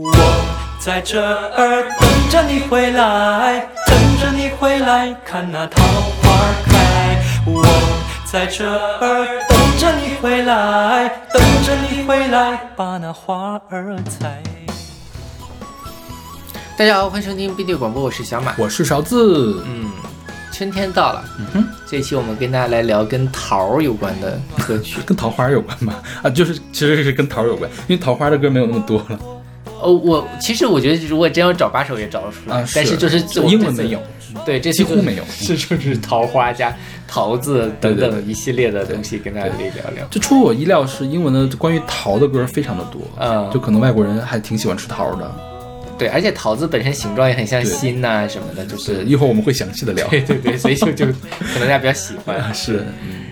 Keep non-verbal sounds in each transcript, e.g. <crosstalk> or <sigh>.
我在这儿等着你回来，等着你回来，看那桃花开。我在这儿等着你回来，等着你回来，把那花儿采。大家好，欢迎收听 B 队广播，我是小马。我是勺子，嗯，春天到了，嗯哼，这一期我们跟大家来聊跟桃儿有关的歌曲。跟桃花有关吧？啊，就是其实是跟桃有关，因为桃花的歌没有那么多了哦，我其实我觉得如果真要找把手也找得出来，啊。但是就是就英文没有，，对，这几乎没有是就是桃花加桃子等等一系列的东西，跟大家可以聊聊。就出乎我意料是英文的关于桃的歌非常的多，嗯就可能外国人还挺喜欢吃桃的。对，而且桃子本身形状也很像心呐、什么的，就是一会儿我们会详细的聊。对对对，所以就就可能大家比较喜欢。<laughs> 啊，是，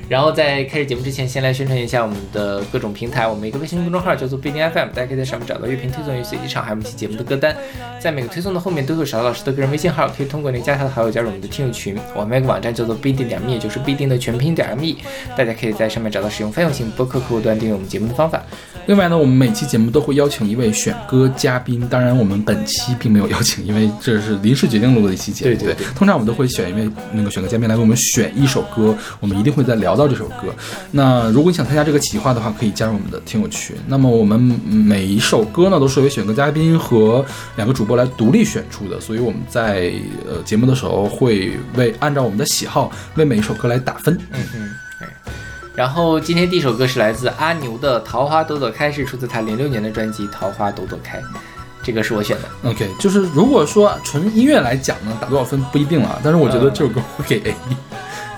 然后在开始节目之前，先来宣传一下我们的各种平台。我们一个微信公众号叫做必定 FM，大家可以在上面找到乐评推送与随机场，还有我们一期节目的歌单。在每个推送的后面都有勺老师的个人微信号，可以通过那个加他的好友加入我们的听友群。我们有个网站叫做必定点 me，就是必定的全拼点 me，大家可以在上面找到使用泛用型播客客户端订阅我们节目的方法。另外呢，我们每期节目都会邀请一位选歌嘉宾，当然我们本期并没有邀请，因为这是临时决定录的一期节目。对对对通常我们都会选一位那个选歌嘉宾来为我们选一首歌，我们一定会再聊到这首歌。那如果你想参加这个企划的话，可以加入我们的听友群。那么我们每一首歌呢，都是由选歌嘉宾和两个主播来独立选出的，所以我们在呃节目的时候会为按照我们的喜好为每一首歌来打分。嗯哼，对。然后今天第一首歌是来自阿牛的《桃花朵朵开》，是出自他零六年的专辑《桃花朵朵开》，这个是我选的。OK，就是如果说纯音乐来讲呢，打多少分不一定了，但是我觉得这首歌会给 A，、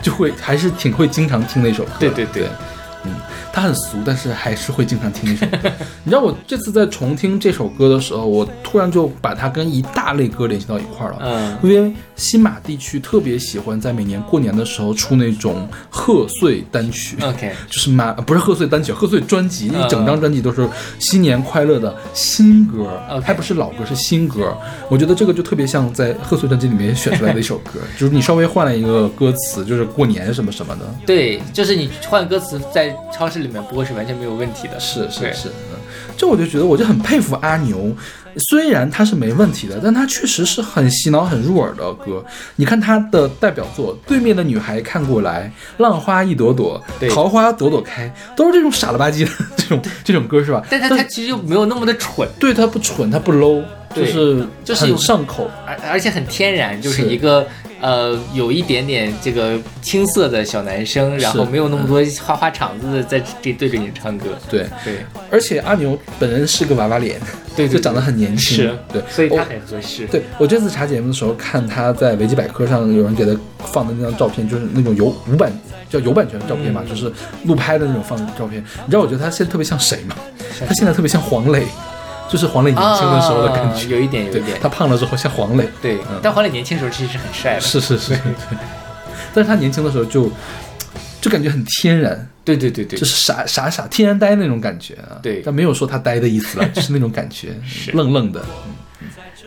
就会还是挺会经常听的一首歌。对对对嗯，它很俗，但是还是会经常听那首歌。<laughs> 你知道我这次在重听这首歌的时候，我突然就把它跟一大类歌联系到一块儿了。嗯因为新马地区特别喜欢在每年过年的时候出那种贺岁单曲。，OK，<laughs> 就是马不是贺岁单曲，贺岁专辑，嗯一整张专辑都是新年快乐的新歌 OK 还不是老歌，是新歌。我觉得这个就特别像在贺岁专辑里面选出来的一首歌，<laughs> 就是你稍微换了一个歌词，就是过年什么什么的。对，就是你换歌词在超市里面播是完全没有问题的。对是是是，嗯，这我就觉得我就很佩服阿牛，虽然他是没问题的，但他确实是很洗脑、很入耳的歌。你看他的代表作《对面的女孩看过来》《浪花一朵朵》《桃花朵朵开》，都是这种傻了吧唧的 <laughs> 这种这种歌是吧？但他他其实又没有那么的蠢，对他不蠢，他不 low，就是就是很上口。而而且很天然，就是是一个呃有一点点这个青涩的小男生，然后没有那么多花花肠子的在这对着你唱歌。对，对而且阿牛本人是个娃娃脸，对对 <laughs> 就长得很年轻，是对，所以他很合适。对我这次查节目的时候，看他在维基百科上有人给他放的那张照片，就是那种有无版叫有版权的照片嘛，嗯就是路拍的那种放的照片。你知道我觉得他现在特别像谁吗？他现在特别像黄磊，就是黄磊年轻的时候的感啊觉。有一点有一点。他胖了之后像黄磊，对嗯，但黄磊年轻的时候其实是很帅的。是是是，对但是他年轻的时候就就感觉很天然，对对对对。就，是傻傻傻天然呆那种感觉啊。对。但没有说他呆的意思了，<laughs> 就是那种感觉，愣愣的。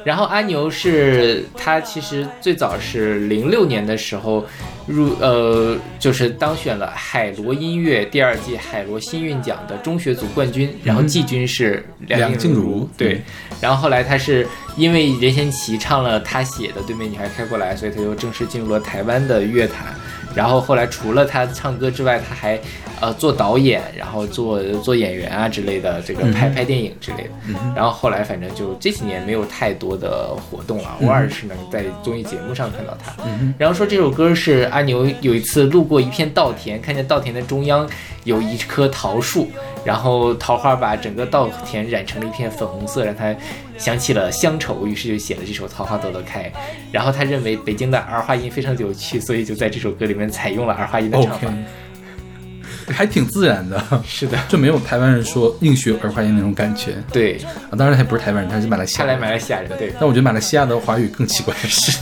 然后阿牛是他其实最早是零六年的时候入呃，就是当选了海螺音乐第二季海螺新韵奖的中学组冠军，然后季军是梁静茹茹，对嗯。然后后来他是因为任贤齐唱了他写的《对面女孩开过来》，所以他就正式进入了台湾的乐坛。然后后来除了他唱歌之外，他还呃做导演，然后做做演员啊之类的，这个拍拍电影之类的。然后后来反正就这几年没有太多的活动了，偶尔是能在综艺节目上看到他。然后说这首歌是阿牛有一次路过一片稻田，看见稻田的中央有一棵桃树，然后桃花把整个稻田染成了一片粉红色，让他想起了乡愁，于是就写了这首《桃花朵朵开》。然后他认为北京的儿化音非常有趣，所以就在这首歌里面采用了儿化音的唱法。还挺自然的，是的，就没有台湾人说硬学儿化音那种感觉对，啊。当然他也不是台湾人，他是马来西亚人。看来马来西亚人对。但我觉得马来西亚的华语更奇怪。是，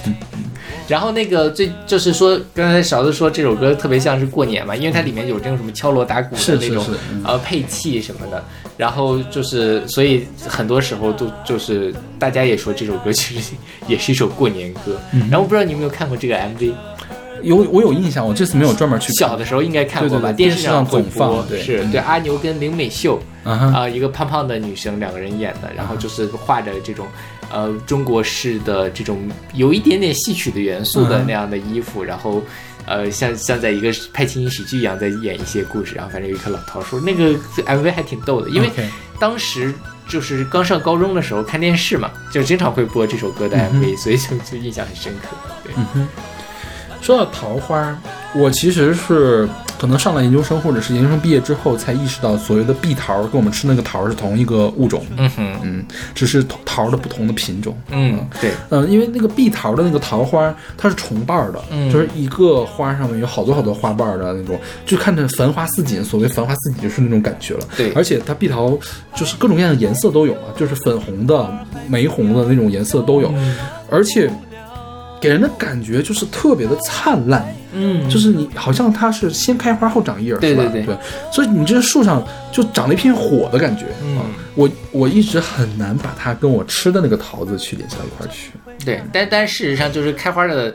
然后那个最就是说，刚才勺子说这首歌特别像是过年嘛，因为它里面有这种什么敲锣打鼓的那种呃配器什么的，然后就是所以很多时候都就是大家也说这首歌其实也是一首过年歌。然后不知道你有没有看过这个 MV？有我有印象，我这次没有专门去看小的时候应该看过吧？对对对电视上总播放对嗯是对阿牛跟林美秀啊、一个胖胖的女生，两个人演的，然后就是画着这种呃中国式的这种有一点点戏曲的元素的嗯那样的衣服，然后。呃，像像在一个拍情景喜剧一样，在演一些故事，然后反正有一棵老桃树，那个 MV 还挺逗的，因为当时就是刚上高中的时候看电视嘛，就经常会播这首歌的嗯 MV，、所以就就印象很深刻。对，说到桃花，我其实是可能上了研究生或者是研究生毕业之后，才意识到所谓的碧桃跟我们吃那个桃是同一个物种，嗯哼，嗯，只是桃的不同的品种。嗯，对，嗯，因为那个碧桃的那个桃花，它是重瓣儿的，嗯就是一个花上面有好多好多花瓣儿的那种，就看着繁花似锦。所谓繁花似锦，就是那种感觉了。对而且它碧桃就是各种各样的颜色都有啊，就是粉红的、玫红的那种颜色都有，嗯而且给人的感觉就是特别的灿烂。嗯就是你好像它是先开花后长叶？对对对对，所以你这树上就长了一片火的感觉。嗯啊我我一直很难把它跟我吃的那个桃子去联系到一块儿去。对，但但事实上就是开花的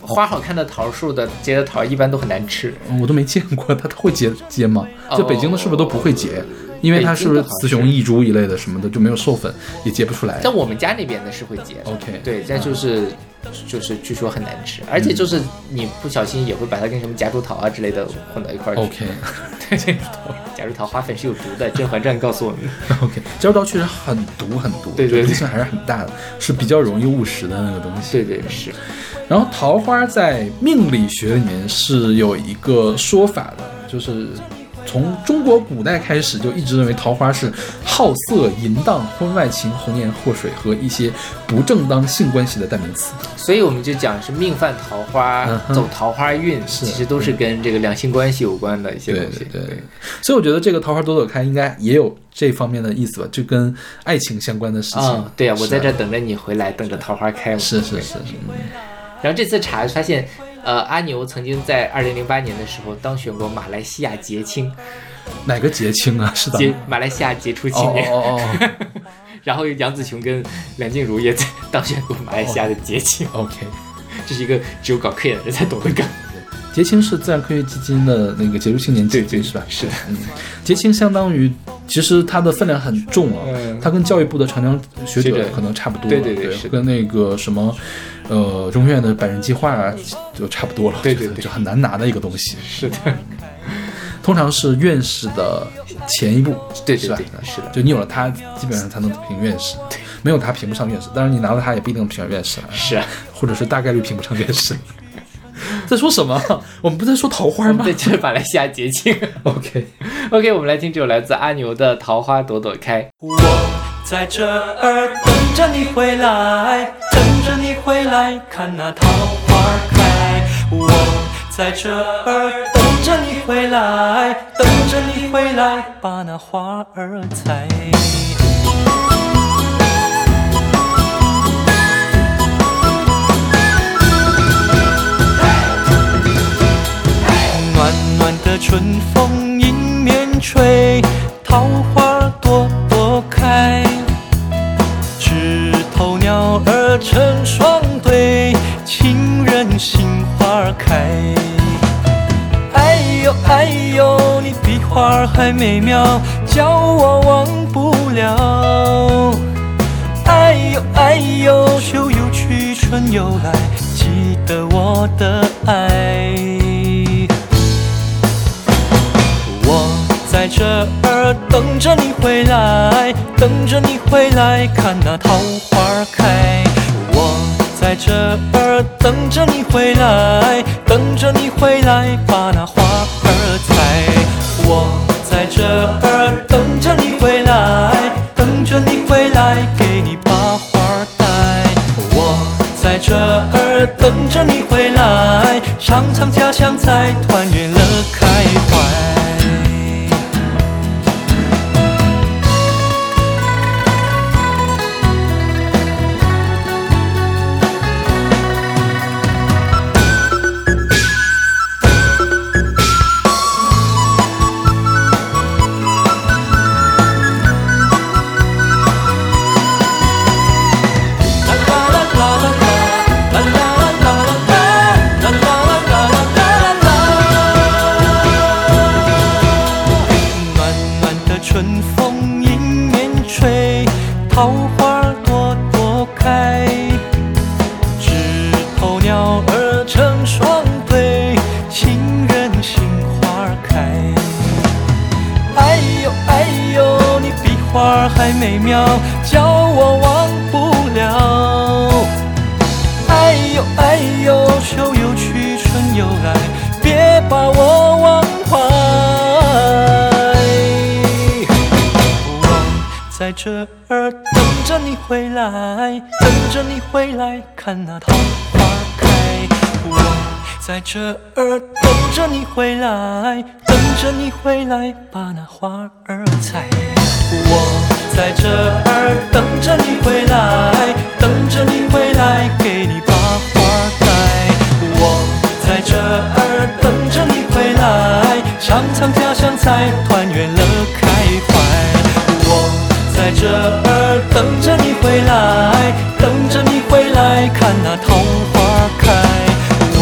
花好看的桃树的结的桃一般都很难吃。嗯我都没见过它，会结结吗？哦就北京的是不是都不会结？因为它是不是雌雄异株一类的什么的就没有授粉，也结不出来。但我们家那边的是会结的 OK 对，但就是就是据说很难吃，而且就是你不小心也会把它跟什么夹竹桃啊之类的混到一块儿去。<laughs> OK 对，夹竹桃花粉是有毒的，《甄嬛传》告诉我们。<laughs> OK，夹竹桃确实很毒很毒，对对对毒性还是很大的，是比较容易误食的那个东西。对对是，然后桃花在命理学里面是有一个说法的，就是从中国古代开始就一直认为桃花是好色、淫荡、婚外情、红颜祸水和一些不正当性关系的代名词。所以我们就讲是命犯桃花，嗯走桃花运，其实都是跟这个两性关系有关的一些东西。对对，所以我觉得这个桃花朵朵开应该也有这方面的意思吧，就跟爱情相关的事情。啊、对啊，我在这等着你回来，等着桃花开是是是，然后这次查发现，呃，阿牛曾经在二零零八年的时候当选过马来西亚杰青，哪个杰青啊？是的。杰马来西亚杰出青哦年。哦哦哦 <laughs> 然后杨紫琼跟梁静茹也在当选过马来西亚的杰青，，OK。这是一个只有搞科研的人才懂的梗。节青是自然科学基金的那个杰出青年基金是吧？是。的，嗯，节青相当于，其实它的分量很重啊，嗯它跟教育部的长江学学者者可能差不多了，对对对对跟那个什么，呃，中科院的百人计划啊就差不多了，对对对。就很难拿的一个东西，是的，通常是院士的前一步，是吧？对对对，是的，就你有了它，基本上才能评院士，没有它评不上院士，当然你拿了它也不一定能评上院士了，是啊。或者是大概率评不上院士。<laughs> 在说什么？我们不是在说桃花吗对，就是马来西亚节庆。？OK，OK，<laughs> 我们来听这首来自阿牛的《桃花朵朵开》。我在这儿等着你回来，等着你回来看那桃花开。我在这儿等着你回来，等着你回来把那花儿采。暖的春风迎面吹，桃花朵朵开。枝头鸟儿成双对，情人心花开。哎呦哎呦，你比花儿还美妙，叫我忘不了。哎呦哎呦，秋又去春又来，记得我的爱。等着你回来，等着你回来看那桃花开。我在这儿等着你回来，等着你回来把那花儿采。我在这儿等着你回来，等着你回来给你把花儿带。我在这儿等着你回来，尝尝家乡菜，团圆乐开尝家乡菜，团圆乐开怀。我在这儿等着你回来，等着你回来，看那桃花开。我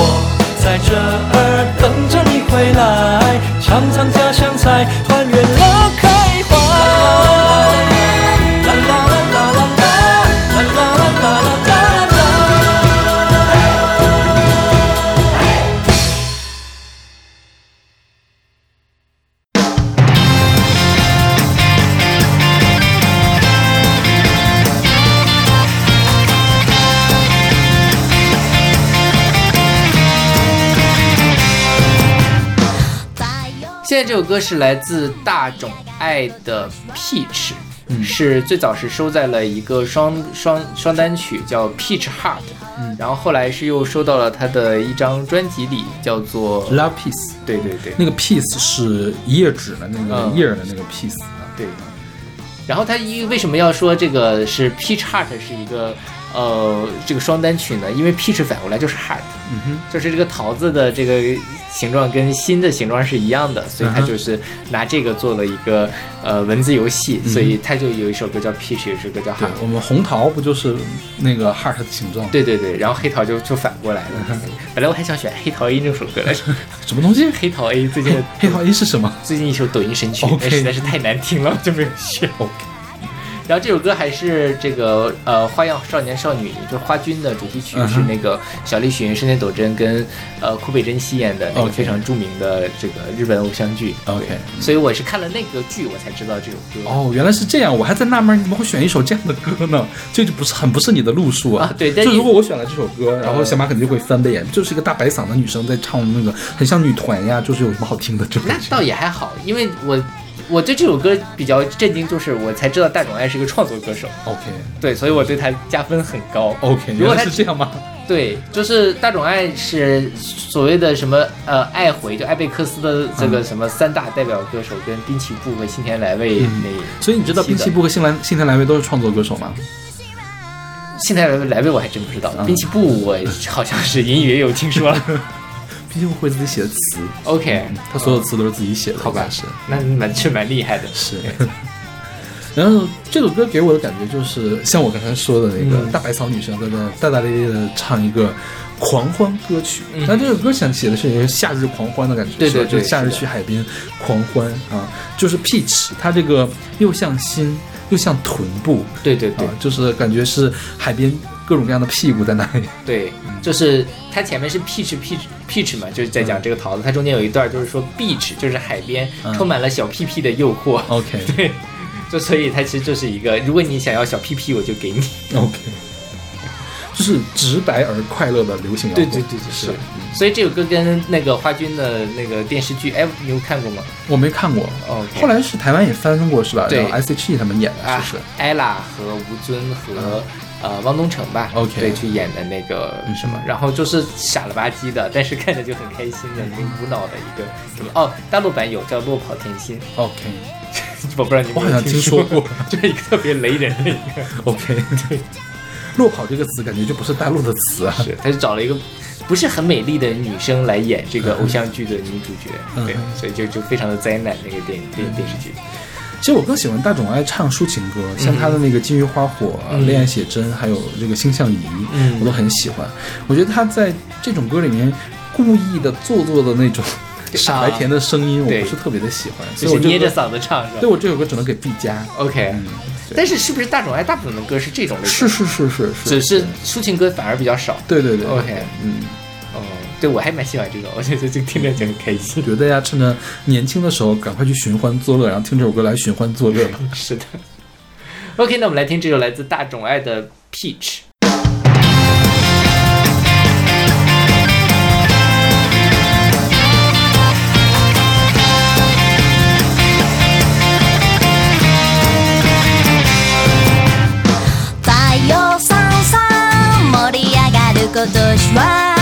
在这儿等着你回来，尝尝家乡菜，团圆乐开现在这首歌是来自大冢爱的 Peach，、是最早是收在了一个双双双单曲叫 Peach Heart，、然后后来是又收到了他的一张专辑里，叫做 Love Peace，对对对。那个 Peace 是一页纸的那个嗯。页儿的那个 Peace 啊。对。然后他一为什么要说这个是 Peach Heart 是一个呃这个双单曲呢？因为 Peach 反过来就是 Heart，嗯哼，就是这个桃子的这个形状跟心的形状是一样的，所以他就是拿这个做了一个呃文字游戏，嗯所以他就有一首歌叫 Peach，有一首歌叫 Heart。我们红桃不就是那个 heart 的形状？，对对对，然后黑桃就就反过来了。本来我还想选黑桃 A 那首歌来着，<laughs> 什么东西？黑桃 A 最近黑桃 A 是什么？最近一首抖音神曲实在是太难听了，就没有选。OK 然后这首歌还是这个呃《花样少年少女》，就是花君的主题曲，是那个小栗旬、深田斗真跟呃库北真希演的那个非常著名的这个日本偶像剧。OK 所以我是看了那个剧，我才知道这首歌。哦，原来是这样，我还在纳闷你怎么会选一首这样的歌呢？这就不是很不是你的路数啊。啊对但就是如果我选了这首歌，然后小马肯定就会翻白眼，就是一个大白嗓的女生在唱那个很像女团呀，就是有什么好听的这那倒也还好，因为我我对这首歌比较震惊，就是我才知道大冢爱是一个创作歌手，OK 对，所以我对他加分很高。OK，原如果他来是这样吗？对，就是大冢爱是所谓的什么呃爱回，就艾贝克斯的这个什么三大代表歌手，跟滨崎步和新田来未嗯、所以你知道滨崎步和新来新田来未都是创作歌手吗？新田来未来未我还真不知道，嗯滨崎步我好像是隐约有听说了。<laughs> 滨崎步会自己写的词，OK，他所有词都是自己写的，好吧。是。那蛮是蛮厉害的。是。<laughs> 然后这首歌给我的感觉就是像我刚才说的那个嗯。大白草女生在那大大咧咧的唱一个狂欢歌曲。嗯。那这首歌想写的是一个夏日狂欢的感觉，对对对就夏日去海边狂欢啊，就是 peach，它这个又像心又像臀部对对对。啊，就是感觉是海边各种各样的屁股在那里。<laughs> 对，就是它前面是 peach peach peach 嘛，就是在讲这个桃子，它中间有一段就是说 beach，就是海边嗯充满了小屁屁的诱惑。OK <laughs> 对，就所以它其实就是一个，如果你想要小屁屁，我就给你。OK，就是直白而快乐的流行摇滚。对对对对是是。所以这首歌跟那个花君的那个电视剧，哎，你有看过吗？我没看过。哦，后来是台湾也翻过是吧？对然后 S.H.E 他们演的，啊是不是？艾拉和吴尊和、呃汪东城吧 OK 对，去演的那个什么，然后就是傻了吧唧的，但是看着就很开心的，很无脑的一个什么哦，大陆版有叫《落跑甜心》，OK，<laughs> 我不知道你有我好像听听说过。<laughs> 就是一个特别雷人的一个，<laughs> OK，对，落跑这个词感觉就不是大陆的词啊。是他就找了一个。不是很美丽的女生来演这个偶像剧的女主角，嗯对，所以就就非常的灾难那个电电电视剧。其实我更喜欢大众爱唱抒情歌像他的那个金鱼花火恋爱写真还有这个星象仪我都很喜欢。我觉得他在这种歌里面故意的做作的那种傻白甜的声音我不是特别的喜欢。所以我就捏着嗓子唱是吧？对我这首歌只能给 b 加。Ok 但是是不是大众爱大部分的歌是这种类型？是是是是只是抒情歌反而比较少。对对对 ok 嗯。哦。对，我还蛮喜欢这个，我觉得就听着就很开心。我觉得大家趁着年轻的时候，赶快去寻欢作乐，然后听这首歌来寻欢作乐。<laughs> 是的。OK，那我们来听这首来自大众爱的《Peach》。太阳闪闪，盛り上がることは。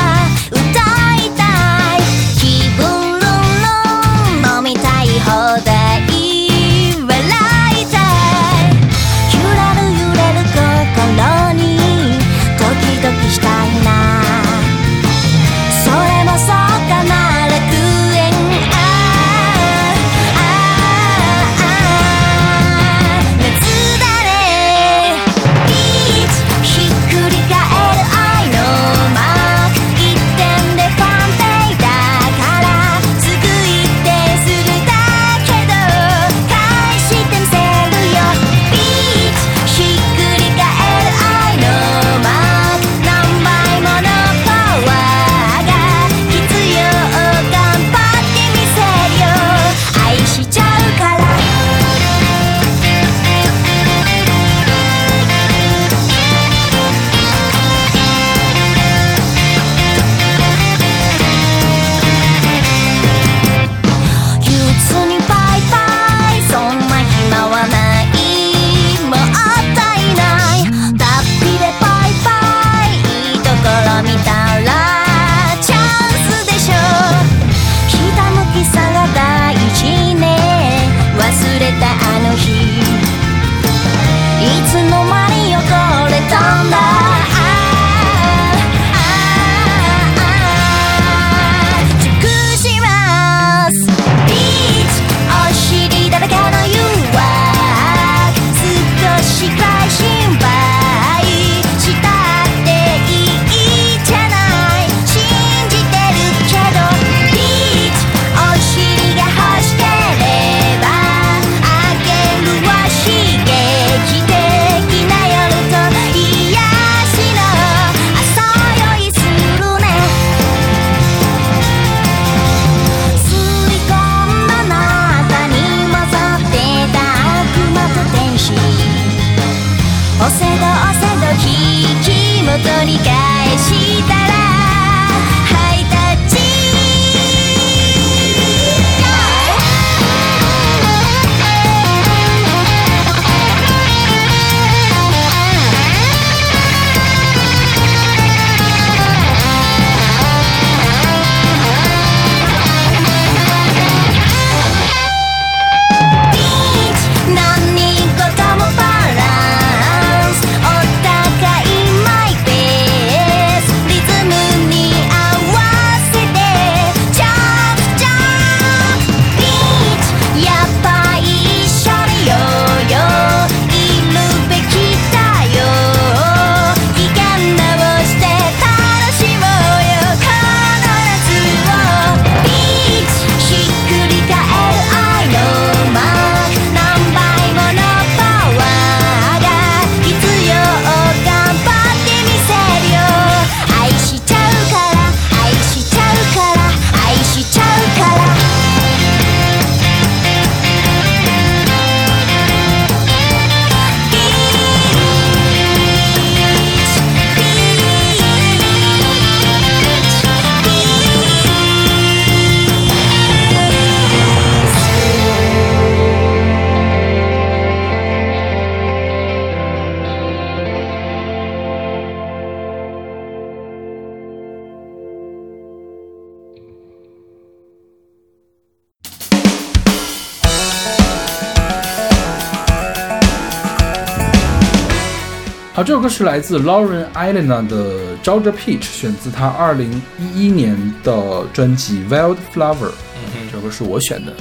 歌是来自 Lauren Elena 的 Georgia Peach，选自她二零一一年的专辑 Wild Flower。嗯，这首歌是我选的。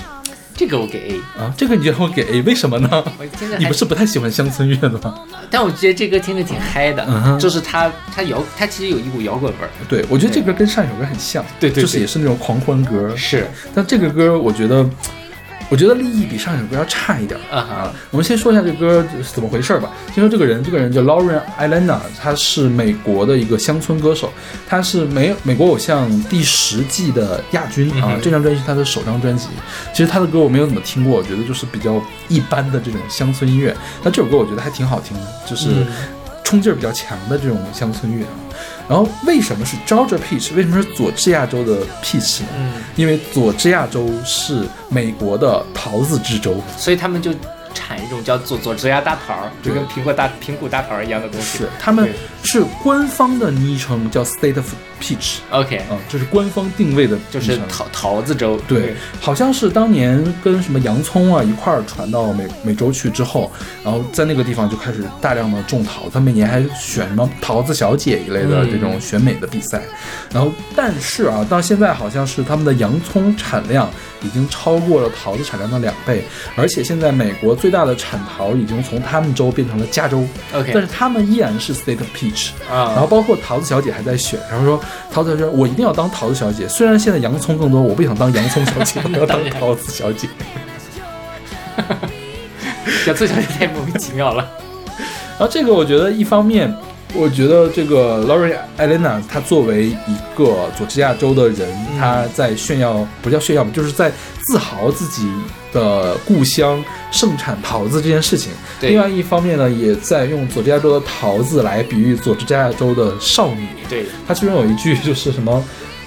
这个我给 A 啊，这个你让我给 A，为什么呢？我，你不是不太喜欢乡村乐的吗？但我觉得这歌听着挺嗨的，嗯、就是它它摇，它其实有一股摇滚味儿。对，我觉得这歌跟上一首歌很像，对对，就是也是那种狂欢歌。是，但这个歌我觉得。我觉得利益比上一首歌要差一点儿啊哈我们先说一下这歌是怎么回事儿吧。先说这个人，这个人叫 Lauren Elena，他是美国的一个乡村歌手，他是美美国偶像第十季的亚军啊。这张专辑是他的首张专辑，其实他的歌我没有怎么听过，我觉得就是比较一般的这种乡村音乐。那这首歌我觉得还挺好听的，就是嗯冲劲儿比较强的这种乡村乐啊。然后为什么是 Georgia Peach？为什么是佐治亚州的 Peach 呢？嗯，因为佐治亚州是美国的桃子之州。所以他们就产一种叫做佐治亚大桃儿，就跟苹果大苹果大桃儿一样的东西。是，他们是官方的昵称叫 State of Peach，OK，啊、这是官方定位的就是桃桃子州。对，好像是当年跟什么洋葱啊一块儿传到美美洲去之后，然后在那个地方就开始大量的种桃，他每年还选什么桃子小姐一类的嗯。这种选美的比赛，然后但是啊，到现在好像是他们的洋葱产量已经超过了桃子产量的两倍，而且现在美国最大的产桃已经从他们州变成了加州，OK，但是他们依然是 State of Peach。啊，然后包括桃子小姐还在选，然后说桃子小姐，我一定要当桃子小姐。虽然现在洋葱更多，我不想当洋葱小姐，我要当桃子小姐。<laughs> 小翠小姐太莫名其妙了。<laughs> 然后这个我觉得一方面，我觉得这个 Laurie Elena 她作为一个佐治亚州的人，嗯她在炫耀，不叫炫耀吧，就是在自豪自己的故乡盛产桃子这件事情。另外一方面呢，也在用佐治亚州的桃子来比喻佐治亚州的少女。对，她其中有一句就是什么，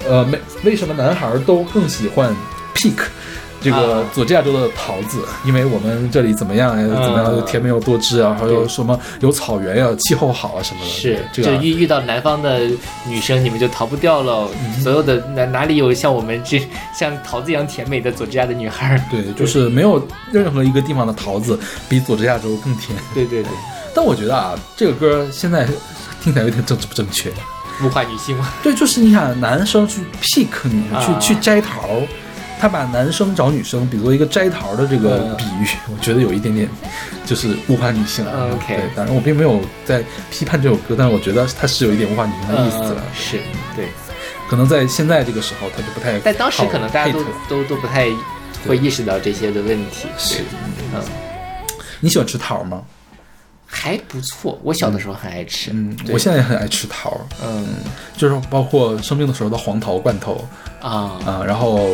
呃，没为什么男孩都更喜欢 pick 这个啊佐治亚州的桃子，因为我们这里怎么样，哎怎么样，甜美又多汁啊，还有对什么有草原呀、气候好啊什么的。是，这遇遇到南方的女生，你们就逃不掉了。嗯所有的哪哪里有像我们这像桃子一样甜美的佐治亚的女孩儿？对，就是没有任何一个地方的桃子比佐治亚州更甜。对对对，但我觉得啊，这个歌现在听起来有点政治不正确。物化女性吗。对，就是你想男生去 pick 去去摘桃，他把男生找女生比作一个摘桃的这个嗯比喻，<laughs> 我觉得有一点点就是物化女性。嗯，OK 对，当然我并没有在批判这首歌，但是我觉得它是有一点物化女性的意思了。嗯是对，可能在现在这个时候，他就不太好 hate 了。但当时可能大家都都都不太会意识到这些的问题。是，嗯，你喜欢吃桃吗？还不错。我小的时候很爱吃。嗯，我现在也很爱吃桃，嗯就是包括生病的时候的黄桃罐头啊啊，然后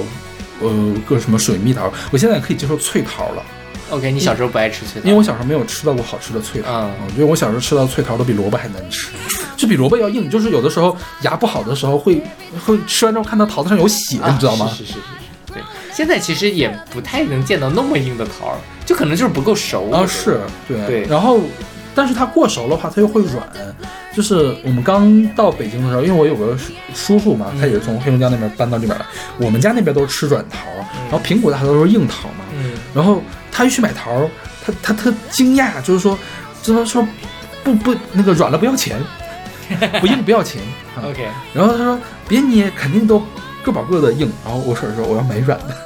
呃各什么水蜜桃，我现在可以接受脆桃了。，OK，你小时候不爱吃脆桃？因为我小时候没有吃到过好吃的脆桃，嗯我觉得我小时候吃到脆桃都比萝卜还难吃，就比萝卜要硬。就是有的时候牙不好的时候会会吃完之后看到桃子上有血，你知道吗？是是是是是，对。现在其实也不太能见到那么硬的桃，就可能就是不够熟。啊，是对对然后，但是它过熟的话，它又会软。就是我们刚到北京的时候，因为我有个叔叔叔嘛，他也是从黑龙江那边搬到这边来，我们家那边都是吃软桃，然后苹果大多都是硬桃嘛。嗯，然后他一去买桃，他他特惊讶，就是说，就是说不不那个软了不要钱，<laughs> 不硬不要钱。啊 OK，然后他说别捏，肯定都各保各的硬。然后我婶说我要买软的。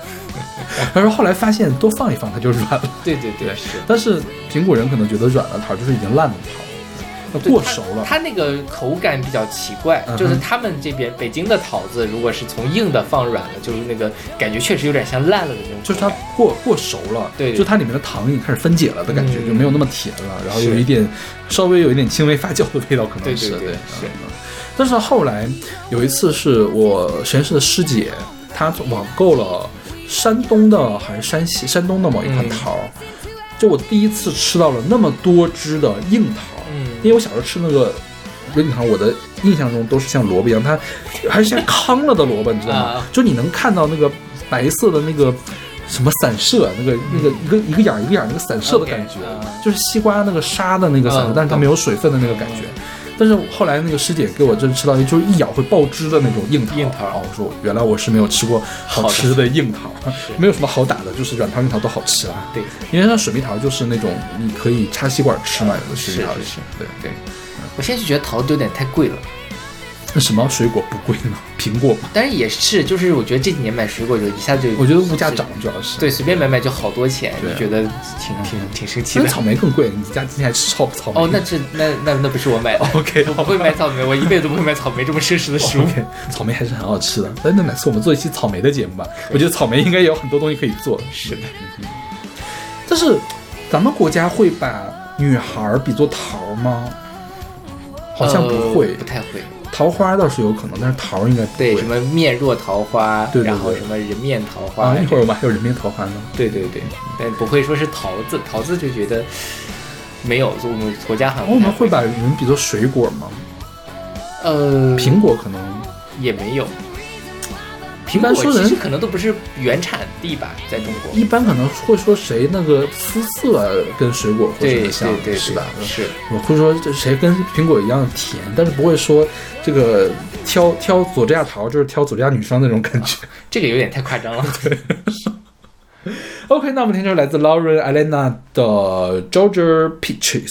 他说后来发现多放一放它就软了，对对对是。但是苹果人可能觉得软了桃就是已经烂的桃，那过熟了。它那个口感比较奇怪，嗯就是他们这边北京的桃子，如果是从硬的放软了，就是那个感觉确实有点像烂了的那种。就是它过过熟了，对就它里面的糖已经开始分解了的感觉，嗯就没有那么甜了，然后有一点稍微有一点轻微发酵的味道，可能是对对对是嗯但是后来有一次是我实验室的师姐，她网购了山东的还是山西山东的某一款嗯。桃，就我第一次吃到了那么多汁的硬桃，嗯。因为我小时候吃那个软桃，我的印象中都是像萝卜一样，它还是像糠了的萝卜，你知道吗？啊？就你能看到那个白色的那个什么散射，那个那个一个一个眼儿一个眼儿那个散射的感觉。啊。就是西瓜那个沙的那个散射，嗯但是它没有水分的那个感觉。但是后来那个师姐给我真吃到一就是一咬会爆汁的那种硬桃，硬桃哦，我说原来我是没有吃过好吃的硬桃，<laughs> 没有什么好打的，就是软桃硬桃都好吃啦。对，因为像水蜜桃就是那种你可以插吸管吃嘛，有的水蜜桃是是是。对对，我现在就觉得桃子有点太贵了。那什么水果不贵呢？<laughs> 苹果嘛，但是也是，就是我觉得这几年买水果就一下就，我觉得物价涨主要是。对，随便买买就好多钱，对就觉得挺挺挺生气的。草莓更贵，你家今天还吃草草莓？哦，那这那那那不是我买的 <laughs> OK，我不会买草莓，我一辈子都不会买草莓这么奢侈的食物。<laughs> OK，草莓还是很好吃的。那，那哪次我们做一期草莓的节目吧？我觉得草莓应该也有很多东西可以做。是的，但是咱们国家会把女孩比作桃吗？好像不会，呃不太会。桃花倒是有可能，但是桃儿应该。对，什么面若桃花，对对对然后什么人面桃花，啊？一会儿我们还有人面桃花呢。对对对，但不会说是桃子，桃子就觉得没有，我们国家好像我们会把人比作水果吗？呃苹果可能也没有。苹一般说人果其实可能都不是原产地吧，在中国。一般可能会说谁那个肤色跟水果或对对对，是吧？是。我会说这谁跟苹果一样甜，但是不会说这个挑挑佐治亚桃就是挑佐治亚女生那种感觉。这个有点太夸张了。<laughs> 对 OK，那我们听这首来自 Lauren Elena 的 Georgia Peaches。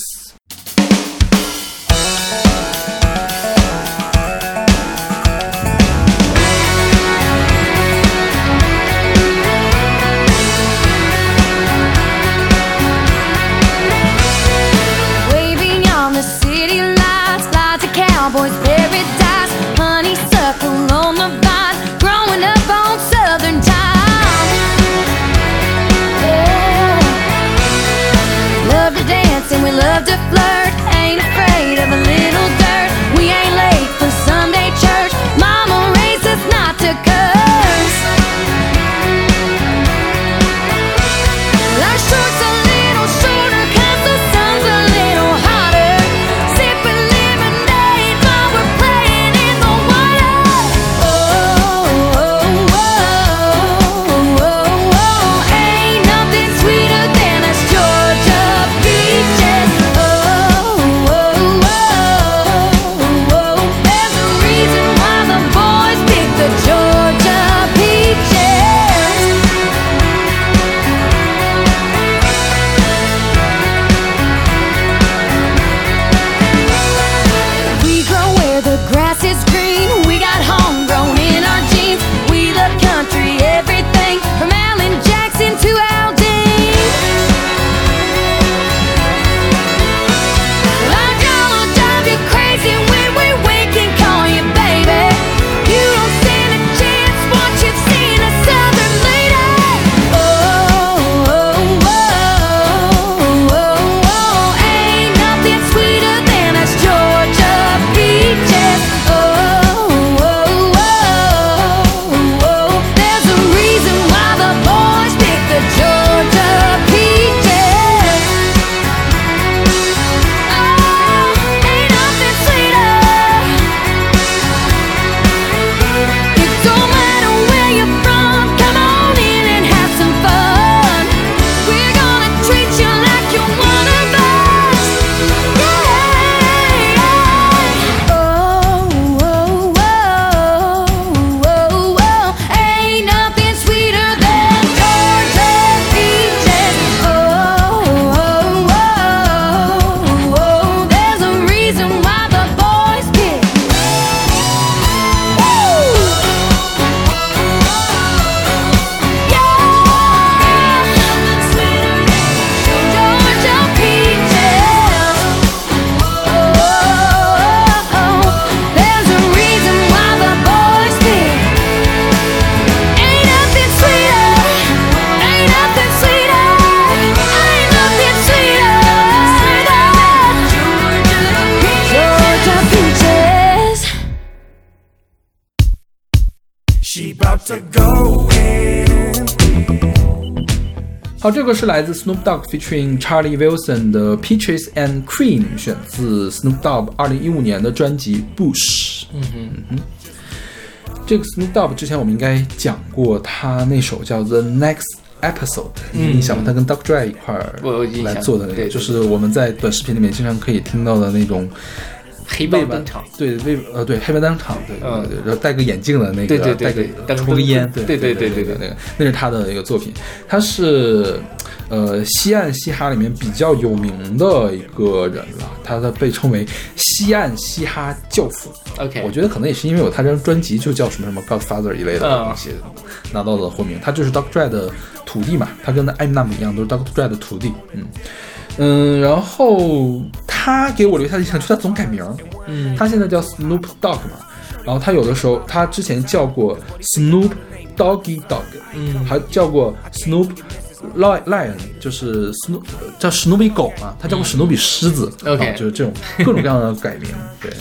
这个是来自 Snoop Dogg featuring Charlie Wilson 的 Peaches and Cream，选自 Snoop Dogg 二零一五年的专辑 Bush。嗯哼嗯哼，这个 Snoop Dogg 之前我们应该讲过，他那首叫 The Next Episode，你有印象吗？他跟 Dr. Dre 一块儿来做的那个，就是我们在短视频里面经常可以听到的那种黑白登场，对，为呃对黑白登场，对对嗯对，然后戴个眼镜的那个，对对对戴对个抽个烟，对对对对对那个那是他的一个作品，他是呃西岸嘻哈里面比较有名的一个人了，他的被称为西岸嘻哈教父。OK，我觉得可能也是因为有他这张专辑就叫什么什么 Godfather 一类的嗯东西，拿到了混名。他就是 Dr. Dre 的徒弟嘛，他跟艾米纳姆一样，都是 Dr. Dre 的徒弟。嗯嗯，然后他给我留下的印象就是他总改名儿，嗯。他现在叫 Snoop Dogg 嘛，然后他有的时候他之前叫过 Snoop Doggy Dog，嗯。还叫过 Snoop Lion Lion，就是 Snoop 叫史努比狗嘛，他叫过史努比狮子、嗯 OK 啊就是这种各种各样的改名。对，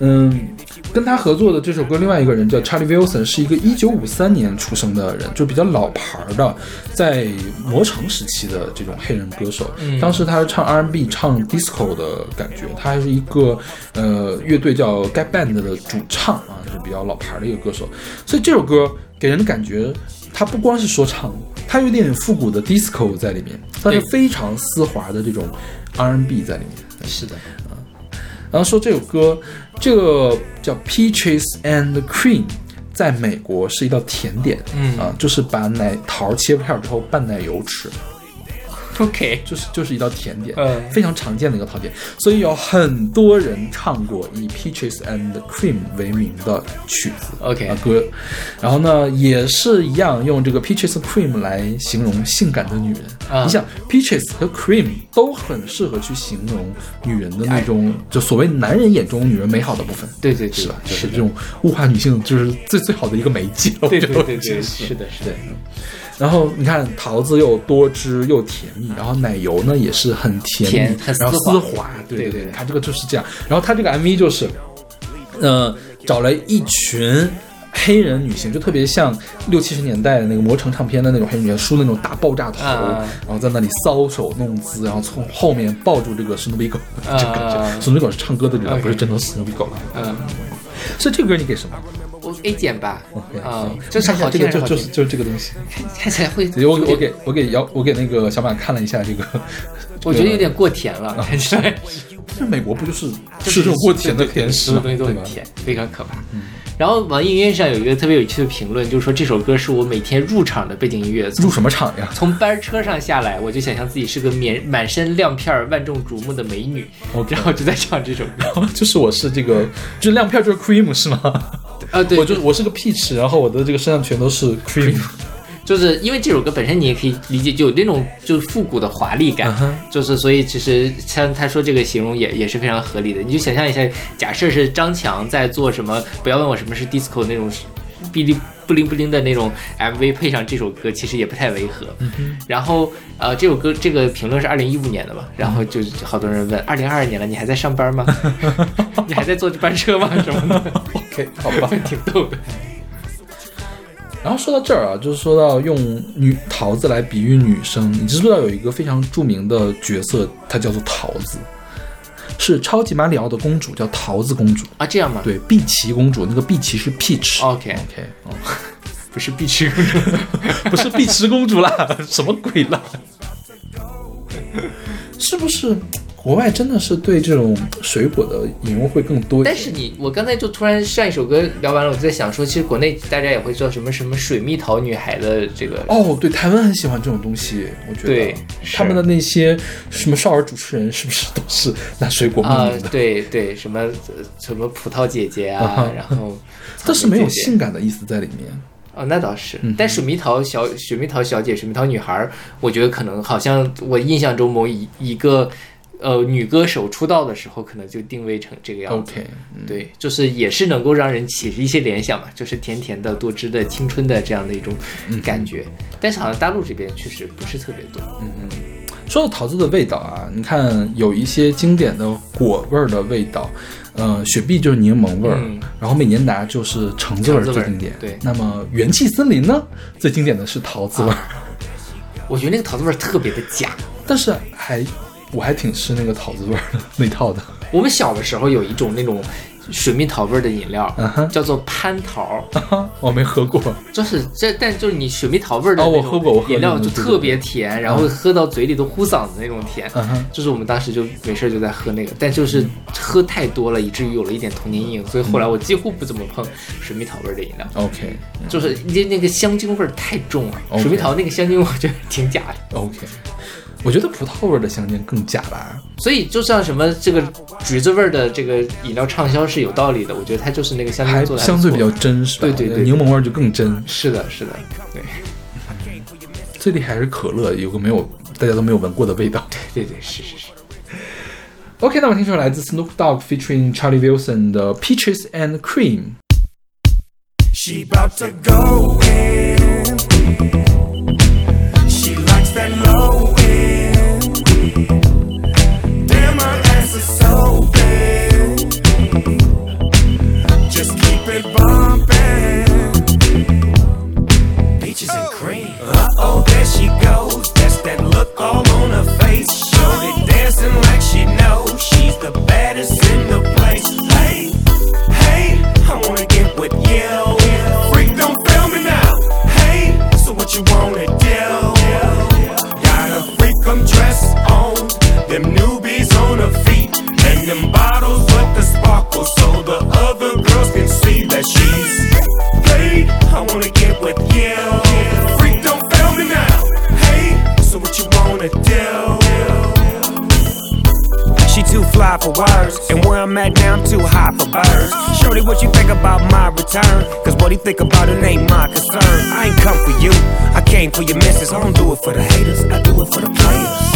嗯，跟他合作的这首歌，另外一个人叫 Charlie Wilson，是一个一九五三年出生的人，就比较老牌儿的，在魔城时期的这种黑人歌手。嗯当时他是唱 R&B、唱 disco 的感觉，他还是一个呃乐队叫 Gap Band 的主唱啊，就是比较老牌儿的一个歌手。所以这首歌给人的感觉，他不光是说唱，它有点复古的 disco 在里面，但是非常丝滑的这种 R&B 在里面。是的。啊，然后说这首歌，这个叫 Peaches and Cream，在美国是一道甜点，嗯。啊，就是把奶桃切片之后拌奶油吃，OK，就是就是一道甜点，嗯非常常见的一个甜点，所以有很多人唱过以 Peaches and Cream 为名的曲子 OK 啊歌，然后呢也是一样用这个 Peaches and Cream 来形容性感的女人。啊你想 Peaches 和 Cream 都很适合去形容女人的那种，就所谓男人眼中女人美好的部分。对对对，是吧？就是是这种物化女性，就是最最好的一个媒介。对对对对，是是的，是的，然后你看桃子又多汁又甜蜜，然后奶油呢也是很甜蜜，甜很然后丝滑，对对，对对你看这个就是这样。然后它这个 MV 就是，呃，找了一群。黑人女性就特别像六七十年代的那个魔城唱片的那种黑人女性，梳那种大爆炸头，啊然后在那里搔首弄姿，然后从后面抱住这个史努比狗，啊这个史努比狗是唱歌的人，OK 不是真的史努比狗。嗯，所以这个歌你给什么？我 A 减吧，啊，就就是好这个就是就是这个东西。<laughs> 看起来会，我我给我给姚我给那个小马看了一下这个，<laughs> 我觉得有点过甜了，<laughs> 看起来这美国不就是吃这种过甜的甜食东西都？很甜，非常可怕。然后网易云音乐上有一个特别有趣的评论，就是说这首歌是我每天入场的背景音乐。入什么场呀？从班车上下来，我就想象自己是个满满身亮片儿、万众瞩目的美女 OK 然后就在唱这首歌。<laughs> 就是我是这个，就是亮片就是 cream 是吗？啊，对，我就我是个 peach，然后我的这个身上全都是 cream。就是因为这首歌本身，你也可以理解，就有那种就是复古的华丽感就是所以其实像他说这个形容也也是非常合理的。你就想象一下，假设是张强在做什么，不要问我什么是 disco 那种哔哩不灵不灵的那种 MV，配上这首歌，其实也不太违和。然后呃，这首歌这个评论是二零一五年的嘛，然后就好多人问，二零二二年了，你还在上班吗？<laughs> 你还在坐班车吗？什么的，OK，好吧。挺逗的。然后说到这儿啊，就是说到用女桃子来比喻女生，你知不知道有一个非常著名的角色，她叫做桃子，是超级马里奥的公主，叫桃子公主。啊，这样吗？对，碧琪公主，那个碧琪是 peach。，OK，OK，哦，<laughs> 不是碧琪公主。<laughs> 不是碧琪公主啦，什么鬼啦？<laughs> 是不是国外真的是对这种水果的引用会更多？但是你，我刚才就突然上一首歌聊完了，我就在想说，其实国内大家也会做什么什么水蜜桃女孩的这个，哦，对，台湾很喜欢这种东西，我觉得对他们的那些什么少儿主持人是不是都是拿水果命啊、名的？对对，什么呃什么葡萄姐姐啊啊，然后但是没有性感的意思在里面。哦，那倒是。嗯但水蜜桃小水蜜桃小姐、水蜜桃女孩儿，我觉得可能好像我印象中某一一个呃女歌手出道的时候，可能就定位成这个样子。OK，嗯对，就是也是能够让人起一些联想嘛，就是甜甜的、多汁的、青春的这样的一种感觉。但是好像大陆这边确实不是特别多。嗯嗯说到桃子的味道啊，你看有一些经典的果味儿的味道，呃，雪碧就是柠檬味儿，嗯然后美年达就是橙子味儿橙子味儿最经典。对那么元气森林呢，最经典的是桃子味儿，我觉得那个桃子味儿特别的假。但是还我还挺吃那个桃子味儿的 <laughs> 那套的。我们小的时候有一种那种水蜜桃味儿的饮料，叫做蟠桃。<laughs> 我没喝过。<laughs> 就是这，但就是你水蜜桃味儿的哦我喝过我喝过饮料就特别甜，然后喝到嘴里都呼嗓子那种甜。就是我们当时就没事就在喝那个，但就是喝太多了，以至于有了一点童年阴影，所以后来我几乎不怎么碰水蜜桃味儿的饮料，OK 就是那那个香精味儿太重了。水蜜桃那个香精我觉得挺假的，OK，我觉得葡萄味儿的香精更假吧。所以就像什么这个橘子味儿的这个饮料畅销是有道理的，我觉得它就是那个香精做的相对比较真是吧？对对对柠檬味儿就更真。是的，是的，对 <laughs> 最厉害还是可乐，有个没有大家都没有闻过的味道。对对对是是是。OK，那我们听首来自 Snoop Dogg featuring Charlie Wilson 的 Peaches and Cream。She bout to go in. She likes that words, and where I'm at now, I'm too high for birds. Shorty, what you think about my return? Cause what he think about it ain't my concern. I ain't come for you, I came for your missus. I don't do it for the haters, I do it for the players.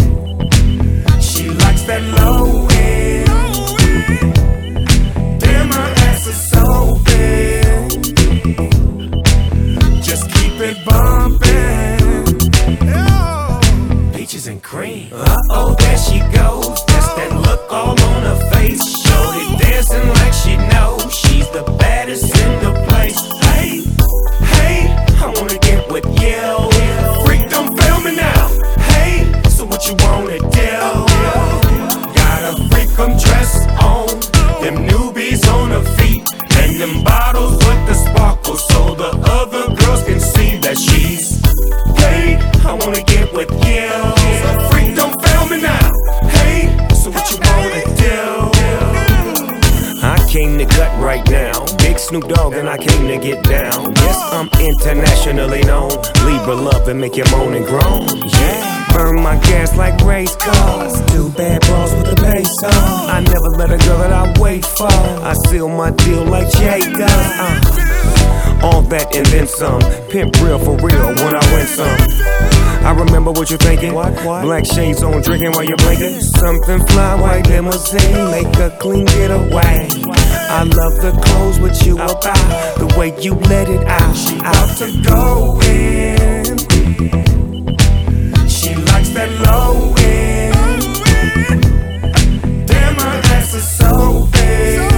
Dancing like she knows. She's the baddest in the internationally known. Libra love and make you moan and groan. Yeah. Burn my gas like race cars. Do bad bras with the bass on. I never let a girl that I wait for. I seal my deal like Jay does. Uh. All that and then some. Pimp real for real when I win some. I remember what you're thinking. What, what? Black shades on, drinking while you're blinking. Something fly, white limousine, make a clean getaway. I love the clothes with you about, the way you let it out. She out to go in. She likes that low end. Damn, her ass is so big.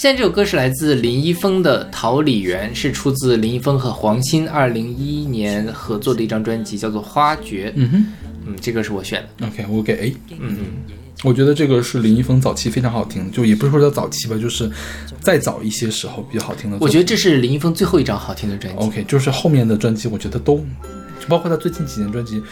现在这首歌是来自林一峰的《桃李源》，是出自林一峰和黄鑫二零一一年合作的一张专辑，叫做《花觉》。嗯哼嗯，这个是我选的。，OK，我给 A。嗯，我觉得这个是林一峰早期非常好听，就也不是说叫早期吧，就是再早一些时候比较好听的。我觉得这是林一峰最后一张好听的专辑。OK，就是后面的专辑，我觉得都，就包括他最近几年专辑，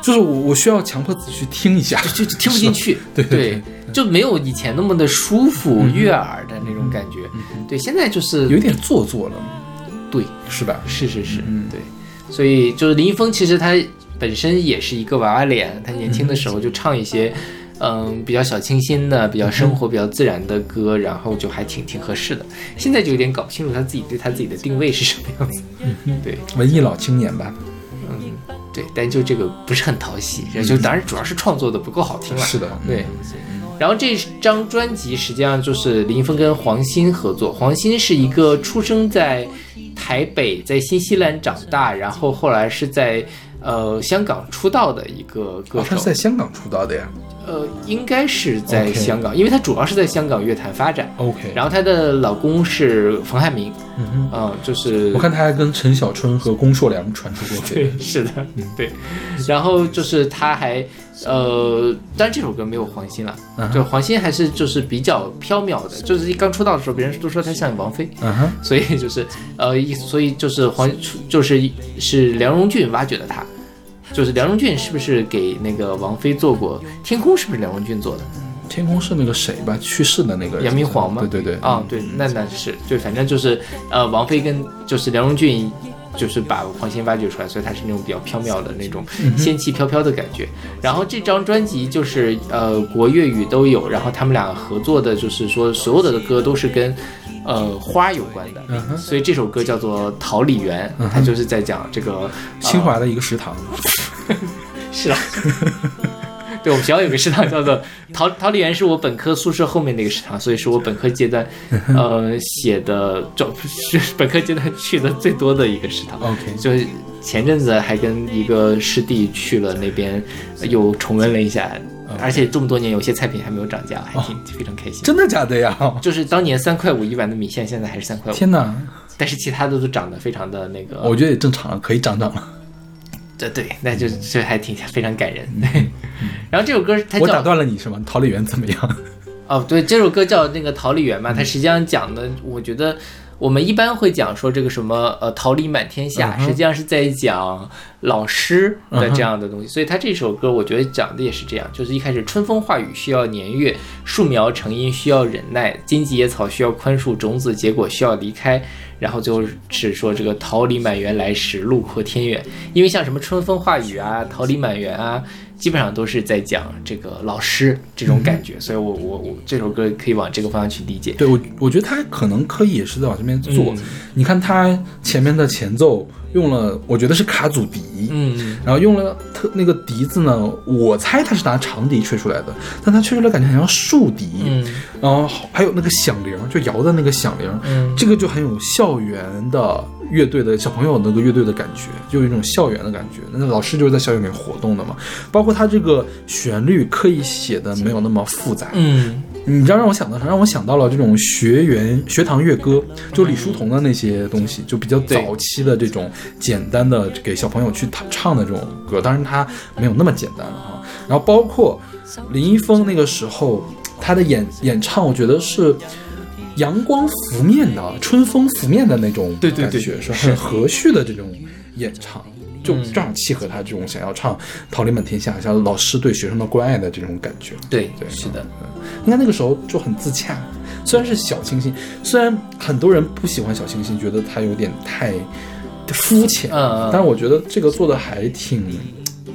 就是我我需要强迫自己去听一下，就就听不进去，<laughs> 对就没有以前那么的舒服、悦耳的那种感觉。对，现在就是有点做作了，对，是吧？是是是，嗯对，所以就是林一峰，其实他本身也是一个娃娃脸，他年轻的时候就唱一些。嗯，比较小清新的、比较生活、比较自然的歌，然后就还挺挺合适的。现在就有点搞不清楚他自己对他自己的定位是什么样子。对，文艺老青年吧，对，但就这个不是很讨喜，就当然主要是创作的不够好听了。是的，嗯对。然后这张专辑实际上就是林峰跟黄鑫合作。黄鑫是一个出生在台北，在新西兰长大，然后后来是在呃香港出道的一个歌哦，他手是。在香港出道的呀。呃，应该是在香港因为她主要是在香港乐坛发展。OK，然后她的老公是冯汉明，嗯呃、就是我看她还跟陈小春和龚硕良传出过绯 <laughs> 对，是的，对。然后就是她还，呃，当然这首歌没有黄鑫了，就黄鑫还是就是比较飘渺的，就是一刚出道的时候，别人都说她像王菲，<laughs> 所以就是呃，一所以就是黄就是是梁荣俊挖掘的她。就是梁荣俊是不是给那个王菲做过《天空》？是不是梁荣俊做的？天空是那个谁吧？去世的那个杨明煌吗？对对对，啊，对，那那是对，反正就是呃，王菲跟就是梁荣俊，就是把黄鑫挖掘出来，所以它是那种比较飘渺的那种仙气飘飘的感觉。然后这张专辑就是呃国粤语都有，然后他们俩合作的，就是说所有的歌都是跟呃花有关的，所以这首歌叫做《桃李园》，它就是在讲这个呃清华的一个食堂，<laughs> 是啊。<laughs> <laughs> 对，我们学校有个食堂叫做桃桃李园，是我本科宿舍后面那个食堂，所以是我本科阶段，呃，写的就是本科阶段去的最多的一个食堂。OK 就是前阵子还跟一个师弟去了那边，又重温了一下，而且这么多年有些菜品还没有涨价，还挺、非常开心。真的假的呀？就是当年三块五一碗的米线，现在还是三块五，天哪，但是其他的都涨得非常的那个。我觉得也正常了，可以涨涨了。对对，那就这还挺非常感人。对，<laughs> 然后这首歌它叫我打断了你是吗？桃李园怎么样？<laughs> 哦，对，这首歌叫那个《桃李园》嘛，它实际上讲的，我觉得我们一般会讲说这个什么呃桃李满天下，实际上是在讲老师的这样的东西，所以他这首歌我觉得讲的也是这样，就是一开始春风化雨需要年月，树苗成荫需要忍耐，荆棘野草需要宽恕，种子结果需要离开。然后最后是说这个桃李满园来时，路阔天远。因为像什么春风化雨啊、桃李满园啊，基本上都是在讲这个老师这种感觉，所以我我我这首歌可以往这个方向去理解。对我，我觉得他可能可以也是在往这边做。嗯。你看他前面的前奏用了，我觉得是卡祖笛，嗯，然后用了特那个笛子呢，我猜他是拿长笛吹出来的，但他吹出来感觉很像竖笛，嗯。然后还有那个响铃，就摇的那个响铃，嗯。这个就很有校园的乐队的小朋友那个乐队的感觉，就有一种校园的感觉。那老师就是在校园里活动的嘛，包括他这个旋律刻意写的没有那么复杂，嗯你知道让我想到啥？让我想到了这种学园学堂乐歌，就李叔同的那些东西，就比较早期的这种简单的给小朋友去唱唱的这种歌。当然他没有那么简单了哈。然后包括林一峰那个时候他的演演唱，我觉得是阳光拂面的、春风拂面的那种对对对感觉，是很和煦的这种演唱。就嗯正好契合他这种想要唱《桃李满天下》，像老师对学生的关爱的这种感觉。对对是的，应该那个时候就很自洽，虽然是小清新，虽然很多人不喜欢小清新，觉得它有点太肤浅，但是我觉得这个做的还挺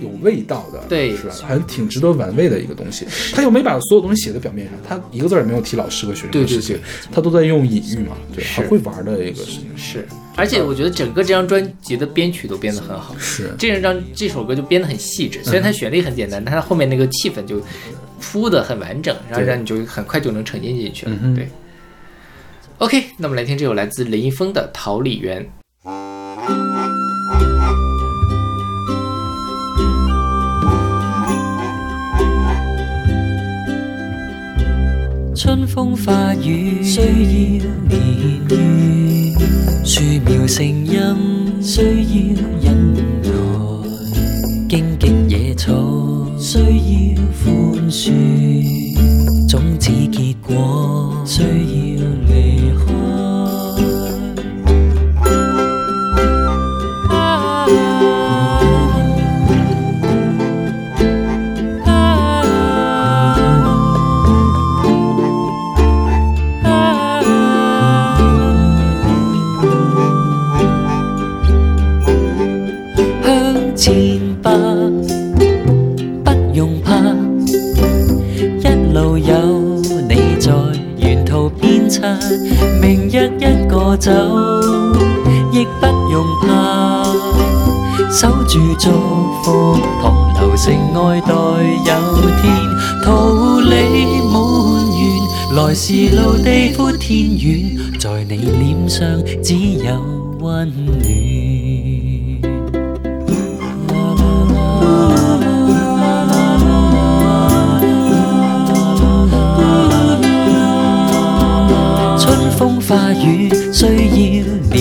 有味道的，对是吧？还挺值得玩味的一个东西。他又没把所有东西写在表面上，他一个字儿也没有提老师和学生对对的事情对，他都在用隐喻嘛，对，是很会玩的一个事情。是，而且我觉得整个这张专辑的编曲都编得很好。是，这张这首歌就编得很细致，虽然它旋律很简单，但它后面那个气氛就铺得很完整，然后让你就很快就能沉浸进去了。嗯对。OK，那么来听这首来自林一峰的《桃李源》。春春風化雨需要年月，树苗成荫需要忍耐，走，亦不用怕，守住祝福，同流成愛待有天，桃李滿園，來時路地闊天遠，在你臉上只有溫暖。風化雨需要年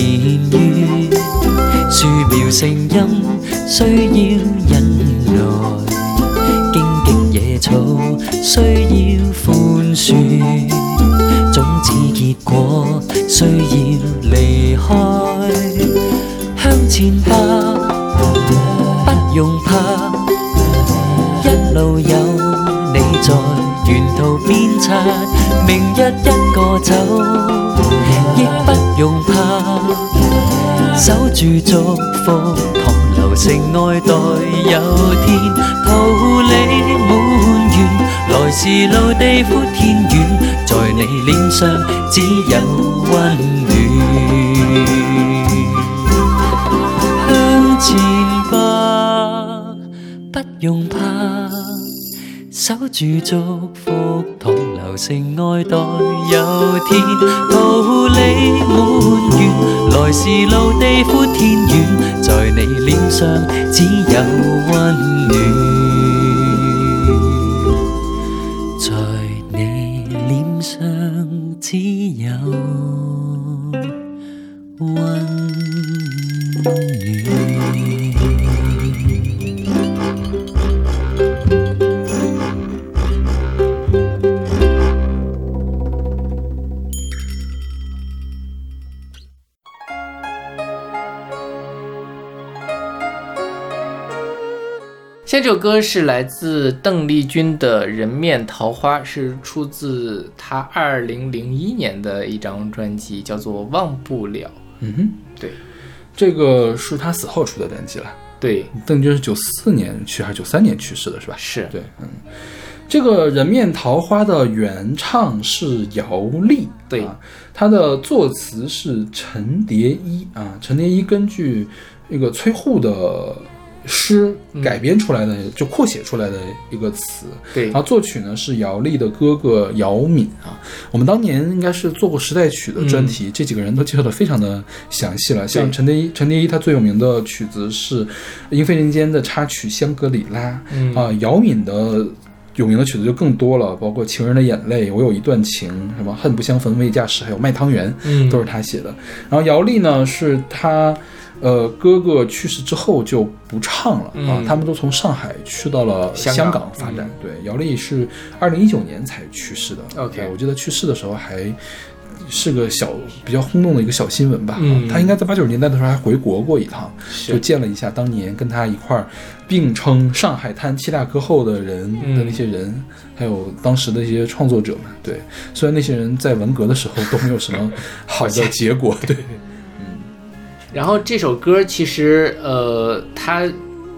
月，樹苗成蔭需要忍耐，荊棘野草需要寬恕，種子結果需要離開。向前吧，鞭策，明日一個走，亦不用怕，守住祝福，同流成愛待有天，桃李滿園，來時路地闊天遠，在你臉上只有溫暖。向前吧，不用怕，守住祝福，同流成愛待有天，桃李滿園，來時路地闊天遠，在你臉上只有溫暖。是来自邓丽君的《人面桃花》，是出自她二零零一年的一张专辑，叫做《忘不了》。嗯哼，对这个是她死后出的专辑了。对，邓丽君是九四年去还是九三年去世的，是吧？是，对，嗯，这个人面桃花的原唱是姚丽，对啊，他的作词是陈蝶衣啊，陈蝶衣根据那个崔护的诗改编出来的，就扩写出来的一个词，对。然后作曲呢是姚丽的哥哥姚敏啊，我们当年应该是做过时代曲的专题，这几个人都介绍的非常的详细了。像陈蝶衣，陈蝶衣他最有名的曲子是《莺飞人间》的插曲《香格里拉》，嗯。啊，姚敏的。有名的曲子就更多了，包括《情人的眼泪》《我有一段情》什么《恨不相逢未嫁时》，还有《卖汤圆》，嗯。都是他写的。然后姚丽呢，是他呃哥哥去世之后就不唱了、啊嗯，他们都从上海去到了香香港港发展。对，姚丽是二零一九年才去世的。OK 对我记得去世的时候还是个小比较轰动的一个小新闻吧。嗯他应该在八九十年代的时候还回国过一趟，就见了一下当年跟他一块儿并称上海滩七大歌后的人嗯的那些人，还有当时的一些创作者们。对，虽然那些人在文革的时候都没有什么好的 <laughs> 结果，对，然后这首歌其实呃，它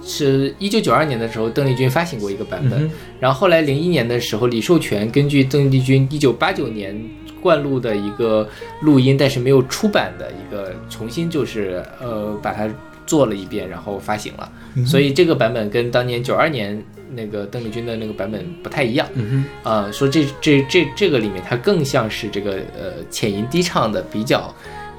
是一九九二年的时候邓丽君发行过一个版本，嗯然后后来零一年的时候，李寿全根据邓丽君一九八九年灌录的一个录音，但是没有出版的一个，重新就是呃把它做了一遍，然后发行了。所以这个版本跟当年九二年那个邓丽君的那个版本不太一样。嗯呃，说这这这这个里面它更像是这个呃浅吟低唱的，比较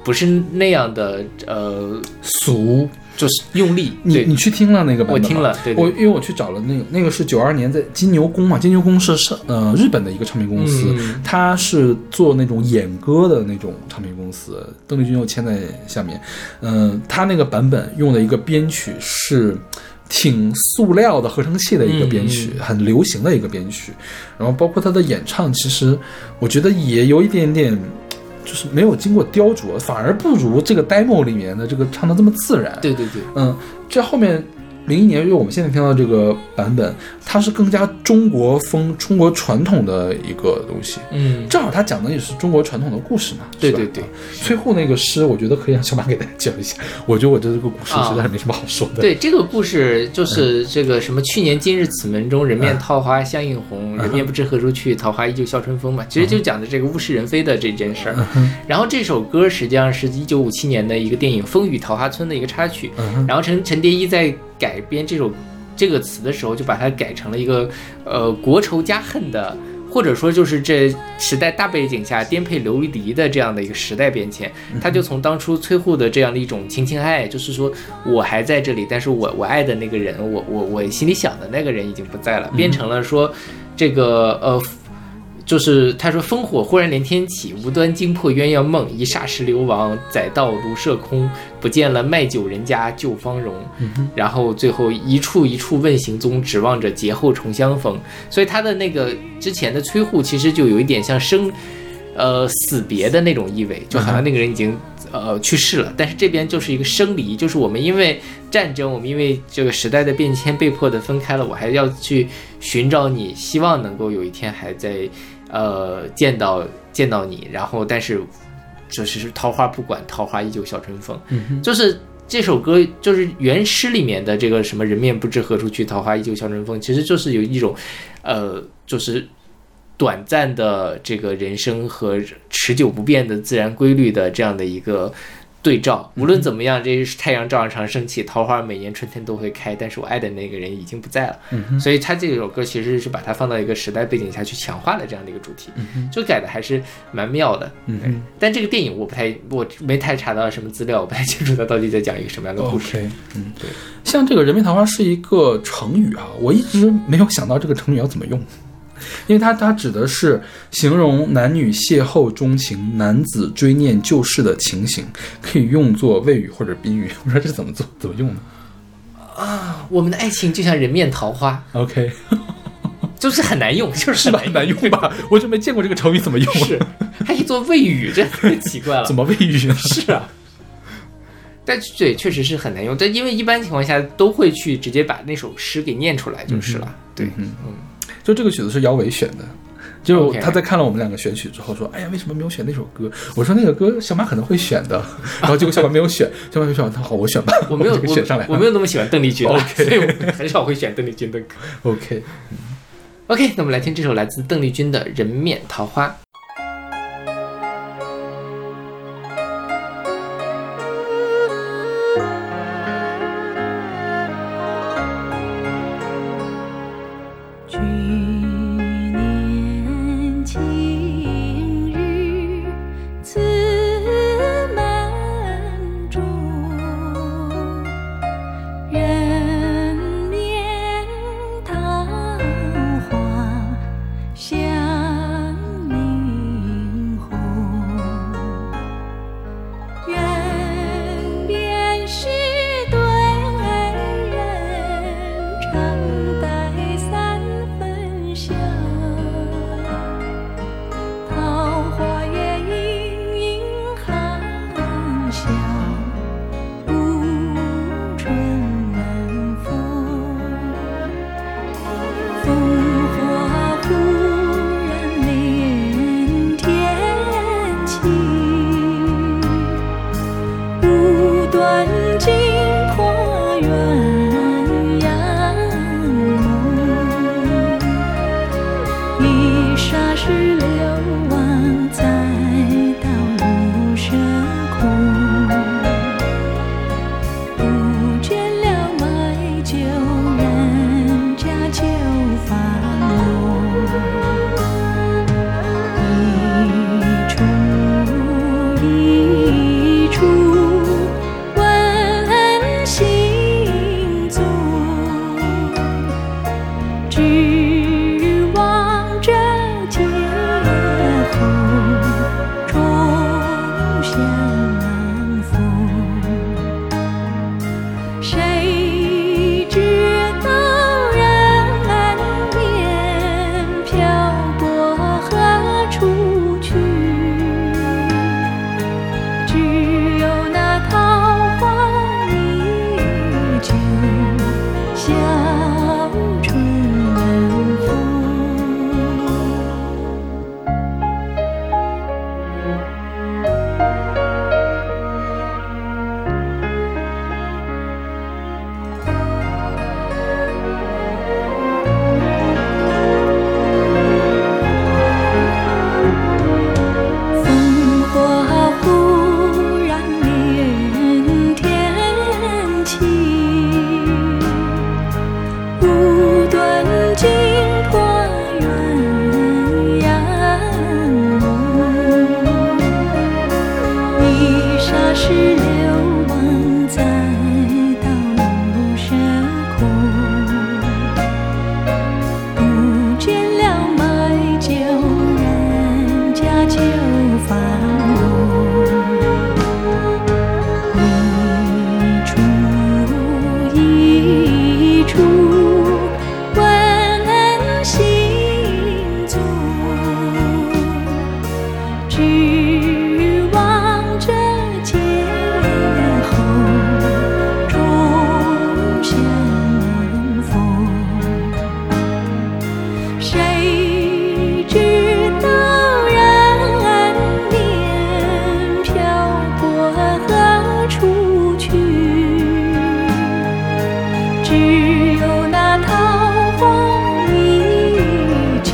不是那样的呃俗，就是用力。你你去听了那个版本吗？我听了对对。我因为我去找了那个那个是九二年在金牛宫嘛，金牛宫是是呃日本的一个唱片公司，嗯。它是做那种演歌的那种唱片公司，邓丽君又签在下面，嗯、他那个版本用的一个编曲是。挺塑料的合成器的一个编曲，嗯。很流行的一个编曲，然后包括他的演唱，其实我觉得也有一点点，就是没有经过雕琢，反而不如这个 demo 里面的这个唱的这么自然。对对对，嗯，这后面零一年，就是我们现在听到这个版本，它是更加中国风、中国传统的一个东西。嗯，正好它讲的也是中国传统的故事嘛。对对对。崔护那个诗，我觉得可以让小马给大家讲一下。<laughs> 我觉得我对这个故事实在是没什么好说的。对这个故事就是这个什么，去年今日此门中，人面桃花相映红，人面不知何处去，桃花依旧笑春风嘛。其实就讲的这个物是人非的这件事儿。然后这首歌实际上是一九五七年的一个电影《风雨桃花村》的一个插曲。然后陈陈蝶衣在改编这首这个词的时候，就把它改成了一个呃国仇家恨的。或者说，就是这时代大背景下颠沛流离的这样的一个时代变迁，他就从当初崔护的这样的一种情情爱爱，就是说我还在这里，但是我我爱的那个人，我我我心里想的那个人已经不在了，变成了说这个呃。就是他说烽火忽然连天起，无端惊破鸳鸯梦，一霎时流亡，载道如射空，不见了卖酒人家旧芳容。然后最后一处一处问行踪，指望着劫后重相逢。所以他的那个之前的崔护其实就有一点像生，呃死别的那种意味，就好像那个人已经呃去世了。但是这边就是一个生离，就是我们因为战争，我们因为这个时代的变迁被迫的分开了，我还要去寻找你，希望能够有一天还在呃见到见到你。然后但是就是桃花不管，桃花依旧笑春风，就是。这首歌就是原诗里面的这个什么“人面不知何处去，桃花依旧笑春风”，其实就是有一种，呃，就是短暂的这个人生和持久不变的自然规律的这样的一个对照。无论怎么样，这是太阳照样常升起，桃花每年春天都会开，但是我爱的那个人已经不在了。所以他这首歌其实是把它放到一个时代背景下去强化了这样的一个主题，就改的还是蛮妙的。嗯对但这个电影我不太，我没太查到什么资料，我不太清楚它到底在讲一个什么样的故事。嗯，对。像这个人面桃花是一个成语啊，我一直没有想到这个成语要怎么用，因为它它指的是形容男女邂逅钟情、男子追念旧事的情形，可以用作谓语或者宾语。我说这怎么做怎么用呢啊我们的爱情就像人面桃花，？OK，<laughs> 就是很难用，就是是吧？很难用吧？我就没见过这个成语怎么用，是，还可以做谓语，这太奇怪了。怎么谓语呢？是啊？但对，确实是很难用。但因为一般情况下都会去直接把那首诗给念出来就是了。对，嗯就这个曲子是姚伟选的。就他在看了我们两个选曲之后说：“哎呀，为什么没有选那首歌？”我说：“那个歌小马可能会选的。<laughs> ”然后结果小马没有选，小马没选，他好，我选吧。我没有选上来。我，我没有那么喜欢邓丽君 <laughs> 所以我很少会选邓丽君的歌。<laughs> OK，OK，那我们来听这首来自邓丽君的《人面桃花》。只有那桃花依旧，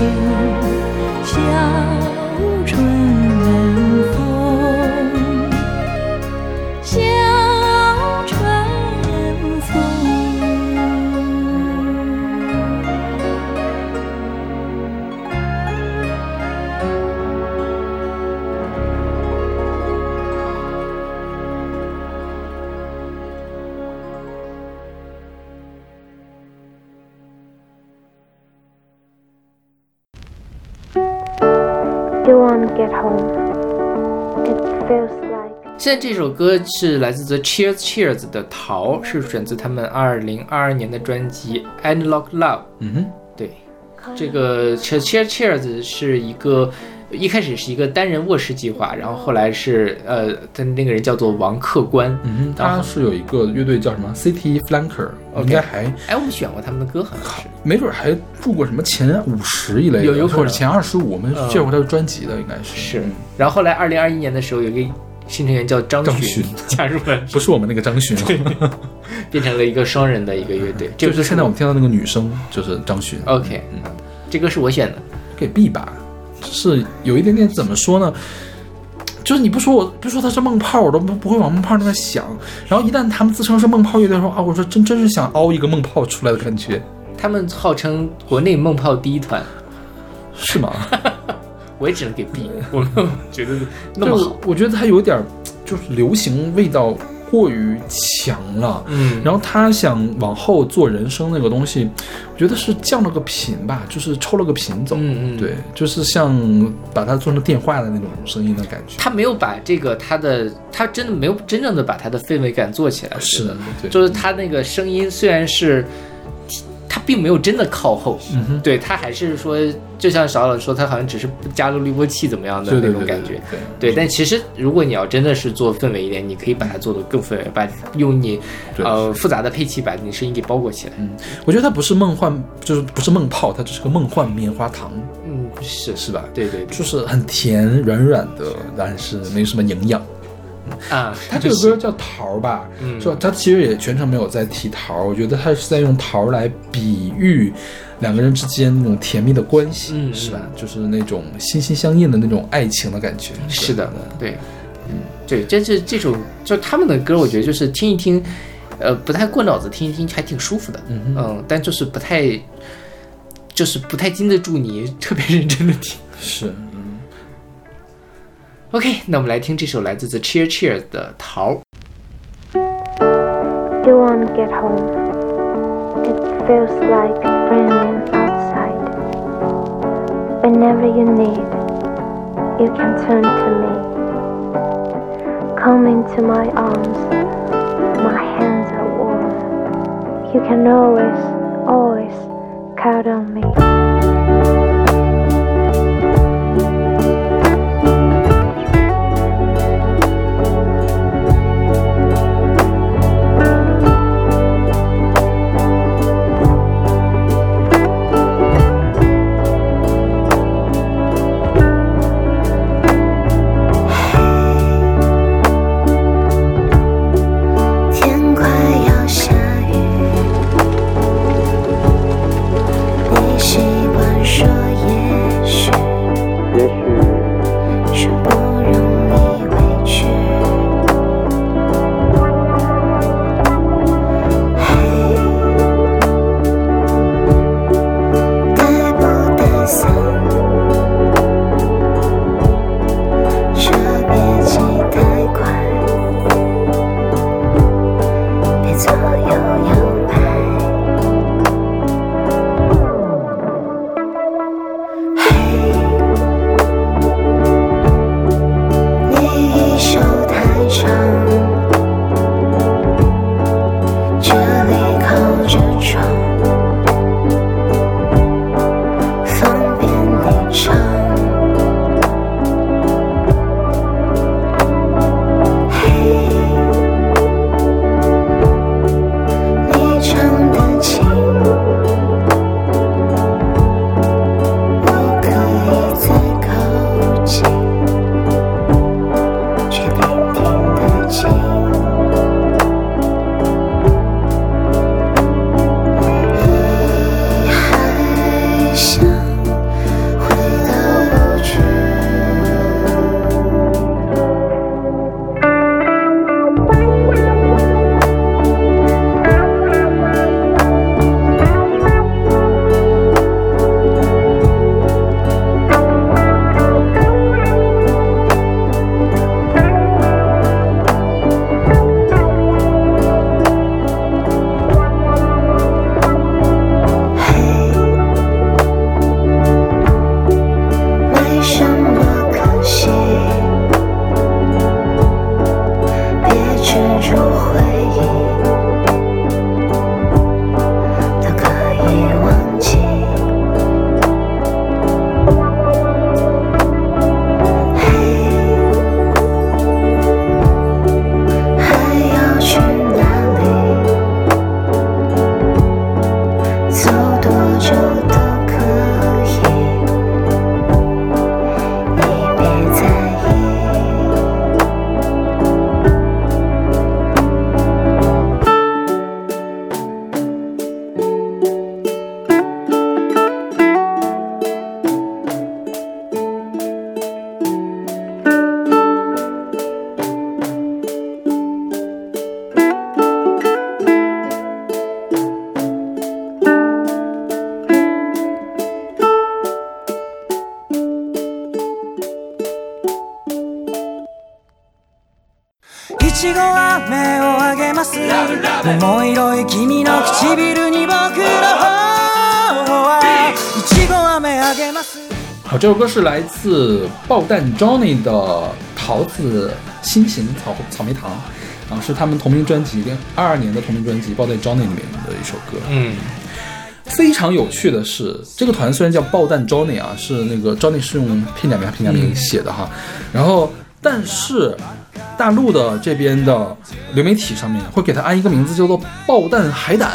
现在这首歌是来自 The Cheers Cheers 的《逃》，是选自他们二零二二年的专辑《Analog Love》。嗯哼，对，这个 Cheers Cheers Cheers 是一个一开始是一个单人卧室计划，然后后来是呃，他那个人叫做王客官。嗯哼，他是有一个乐队叫什么 City Flanker，OK 应该还哎，我们选过他们的歌，好像是。没准还入过什么前五十一类的，有有可能或者前二十五，我们嗯见过他的专辑的，应该是是嗯，然后后来二零二一年的时候，有一个新成员叫张张巡巡加入了，<laughs> 不是我们那个张巡，变成了一个双人的一个乐队。<laughs> 这就是现在我们听到那个女生就是张巡 OK，嗯这歌是我选的。给 B 吧，是有一点点怎么说呢？就是你不说我不说他是梦炮，我都不不会往梦炮那边想。然后一旦他们自称是梦炮乐队，的时候啊，我说真真是想凹一个梦炮出来的感觉，他们号称国内梦炮第一团，是吗？我也只能给 B，我没有觉得那么好。我觉得他有点儿就是流行味道过于强了。嗯，然后他想往后做人声那个东西，我觉得是降了个频吧，就是抽了个频走。嗯嗯对，就是像把它做成电话的那种声音的感觉。他没有把这个他的，他真的没有真正的把他的氛围感做起来。是的，对，就是他那个声音虽然是，他并没有真的靠后，嗯哼，对他还是说，就像少老说，他好像只是加入滤波器怎么样的那种感觉。对对，但其实如果你要真的是做氛围一点，你可以把它做得更氛围，把用你呃复杂的配器把你声音给包裹起来。嗯我觉得它不是梦幻，就是不是梦泡，它只是个梦幻棉花糖，嗯，是是吧？对对对就是很甜软软的，但是没什么营养。啊，他这个歌叫桃儿吧，嗯是吧？他其实也全程没有在提桃儿，我觉得他是在用桃儿来比喻两个人之间那种甜蜜的关系，嗯是吧？就是那种心心相印的那种爱情的感觉。是的，对，嗯，对，这是这首就他们的歌，我觉得就是听一听，呃，不太过脑子，听一听还挺舒服的，嗯嗯但就是不太，就是不太经得住你特别认真的听。是，嗯 OK，那我们来听这首来自 The Cheer Cheers 的《桃》。You want to get home. It feels like brilliant outside. Whenever you need, you can turn to me. Come into my arms, my hands are warm. You can always, always count on me. 好，这首歌是来自爆弹 Johnny 的《桃子心情草草莓糖》，啊，是他们同名专辑跟二二年的同名专辑《爆弹 Johnny》里面的一首歌。嗯，非常有趣的是，这个团虽然叫爆弹 Johnny 啊，是那个 Johnny 是用片假名片假名写的哈，然后但是大陆的这边的流媒体上面会给他安一个名字叫做爆弹海胆。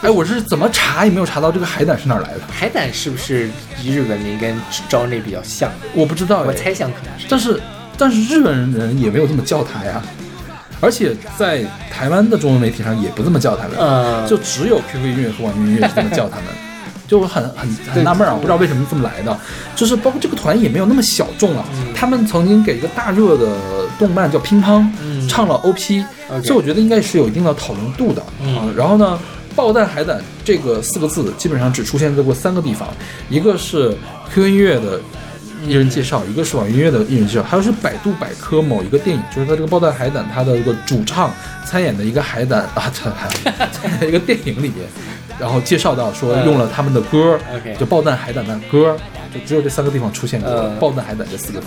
哎，我是怎么查也没有查到这个海胆是哪来的，海胆是不是日本名跟 Johnny 比较像？我不知道哎，我猜想可能是。但是但是日本人也没有这么叫他呀，而且在台湾的中文媒体上也不这么叫他们，嗯就只有 QQ 音乐和网易音乐是这么叫他们，就很很很纳闷啊，不知道为什么这么来的。就是包括这个团也没有那么小众了，他们曾经给一个大热的动漫叫《乒乓》唱了 OP，、所以我觉得应该是有一定的讨论度的啊。然后呢？爆弹海胆这个四个字基本上只出现在过三个地方，一个是 QQ 音乐的艺人介绍，一个是网易音乐的艺人介绍，还有是百度百科某一个电影，就是他这个爆弹海胆他的一个主唱参演的一个海胆啊，参 <laughs> 参演的一个电影里面，然后介绍到说用了他们的歌，OK 就爆弹海胆的歌，就只有这三个地方出现过嗯“爆弹海胆”这四个字。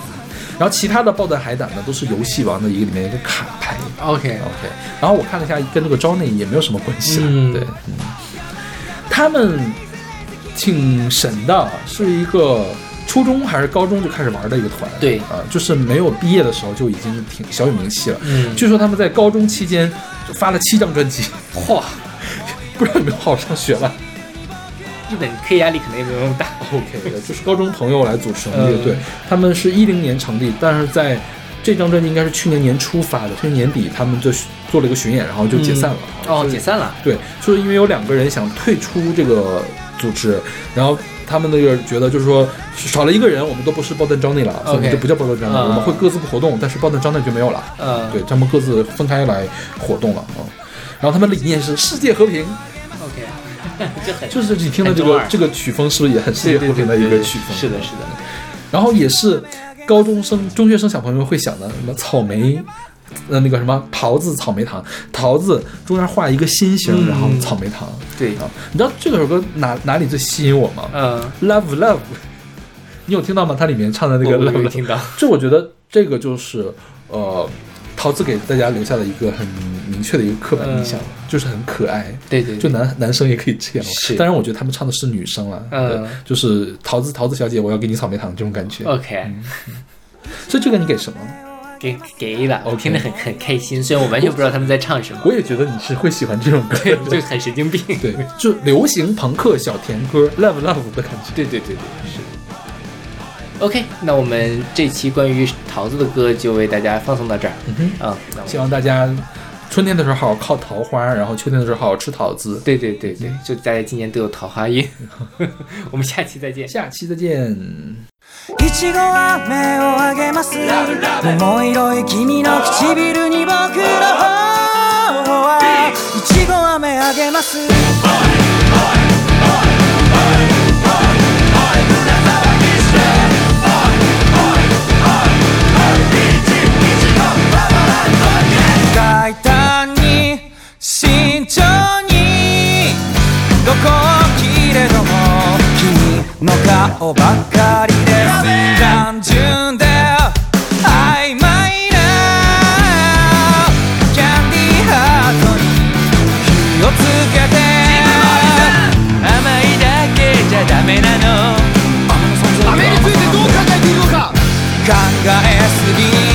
然后其他的爆弹海胆呢，都是游戏王的一个里面一个卡牌。OK，OK，然后我看了一下，跟这个 Johnny 也没有什么关系了。嗯对，嗯，他们挺神的，是一个初中还是高中就开始玩的一个团。对啊、就是没有毕业的时候就已经挺小有名气了。嗯据说他们在高中期间就发了七张专辑，嚯，不知道有没有好好上学了。日本 K 压力可能也没有那么大。OK 的，就是高中朋友来组成的乐队，嗯他们是一零年成立，但是在这张专辑应该是去年年初发的，去年年底他们就做了一个巡演，然后就解散了。哦，解散了。对，就是因为有两个人想退出这个组织，然后他们那个觉得就是说少了一个人，我们都不是爆弹 Johnny 了，所以我们 OK 就不叫爆弹 Johnny，、嗯我们会各自活动，但是爆弹 Johnny 就没有了。嗯，对，他们各自分开来活动了啊、嗯然后他们理念是世界和平 <laughs> 就是你听的这个这个曲风是不是也很世界和平的一个曲风？是的，是的。然后也是高中生、中学生小朋友会想的，什么草莓，呃，那个什么桃子、草莓糖，桃子中间画一个心形，嗯然后草莓糖。对，啊，你知道这首歌哪哪里最吸引我吗、嗯，l o v e Love，你有听到吗？它里面唱的那个 Love，有 Love 听到。<laughs> 这我觉得这个就是呃，桃子给大家留下了一个很明确的一个刻板印象，就是很可爱。对对，就男男生也可以这样，是当然我觉得他们唱的是女生了，嗯就是桃子桃子小姐，我要给你草莓糖这种感觉。OK，所以这个你给什么？给给了，我听得很很开心，虽然我完全不知道他们在唱什么，我也觉得你是会喜欢这种歌 <laughs> 对，就很神经病。对，就流行朋克小甜歌，love love 的感觉。对对对对，是的。OK，那我们这期关于桃子的歌就为大家放送到这儿。嗯哼，啊、那我希望大家春天的时候好好靠桃花，然后秋天的时候好好吃桃子。对对对对，就大家今年都有桃花运。<laughs> 我们下期再见。下期再见。いちごは目をあげます桃色い君の唇に僕の方はいちごは目あげます の顔ばっかりです。単純で曖昧な。キャンディーハートに。火をつけて。甘いだけじゃダメなの。雨についてどう考えているのか。考えすぎ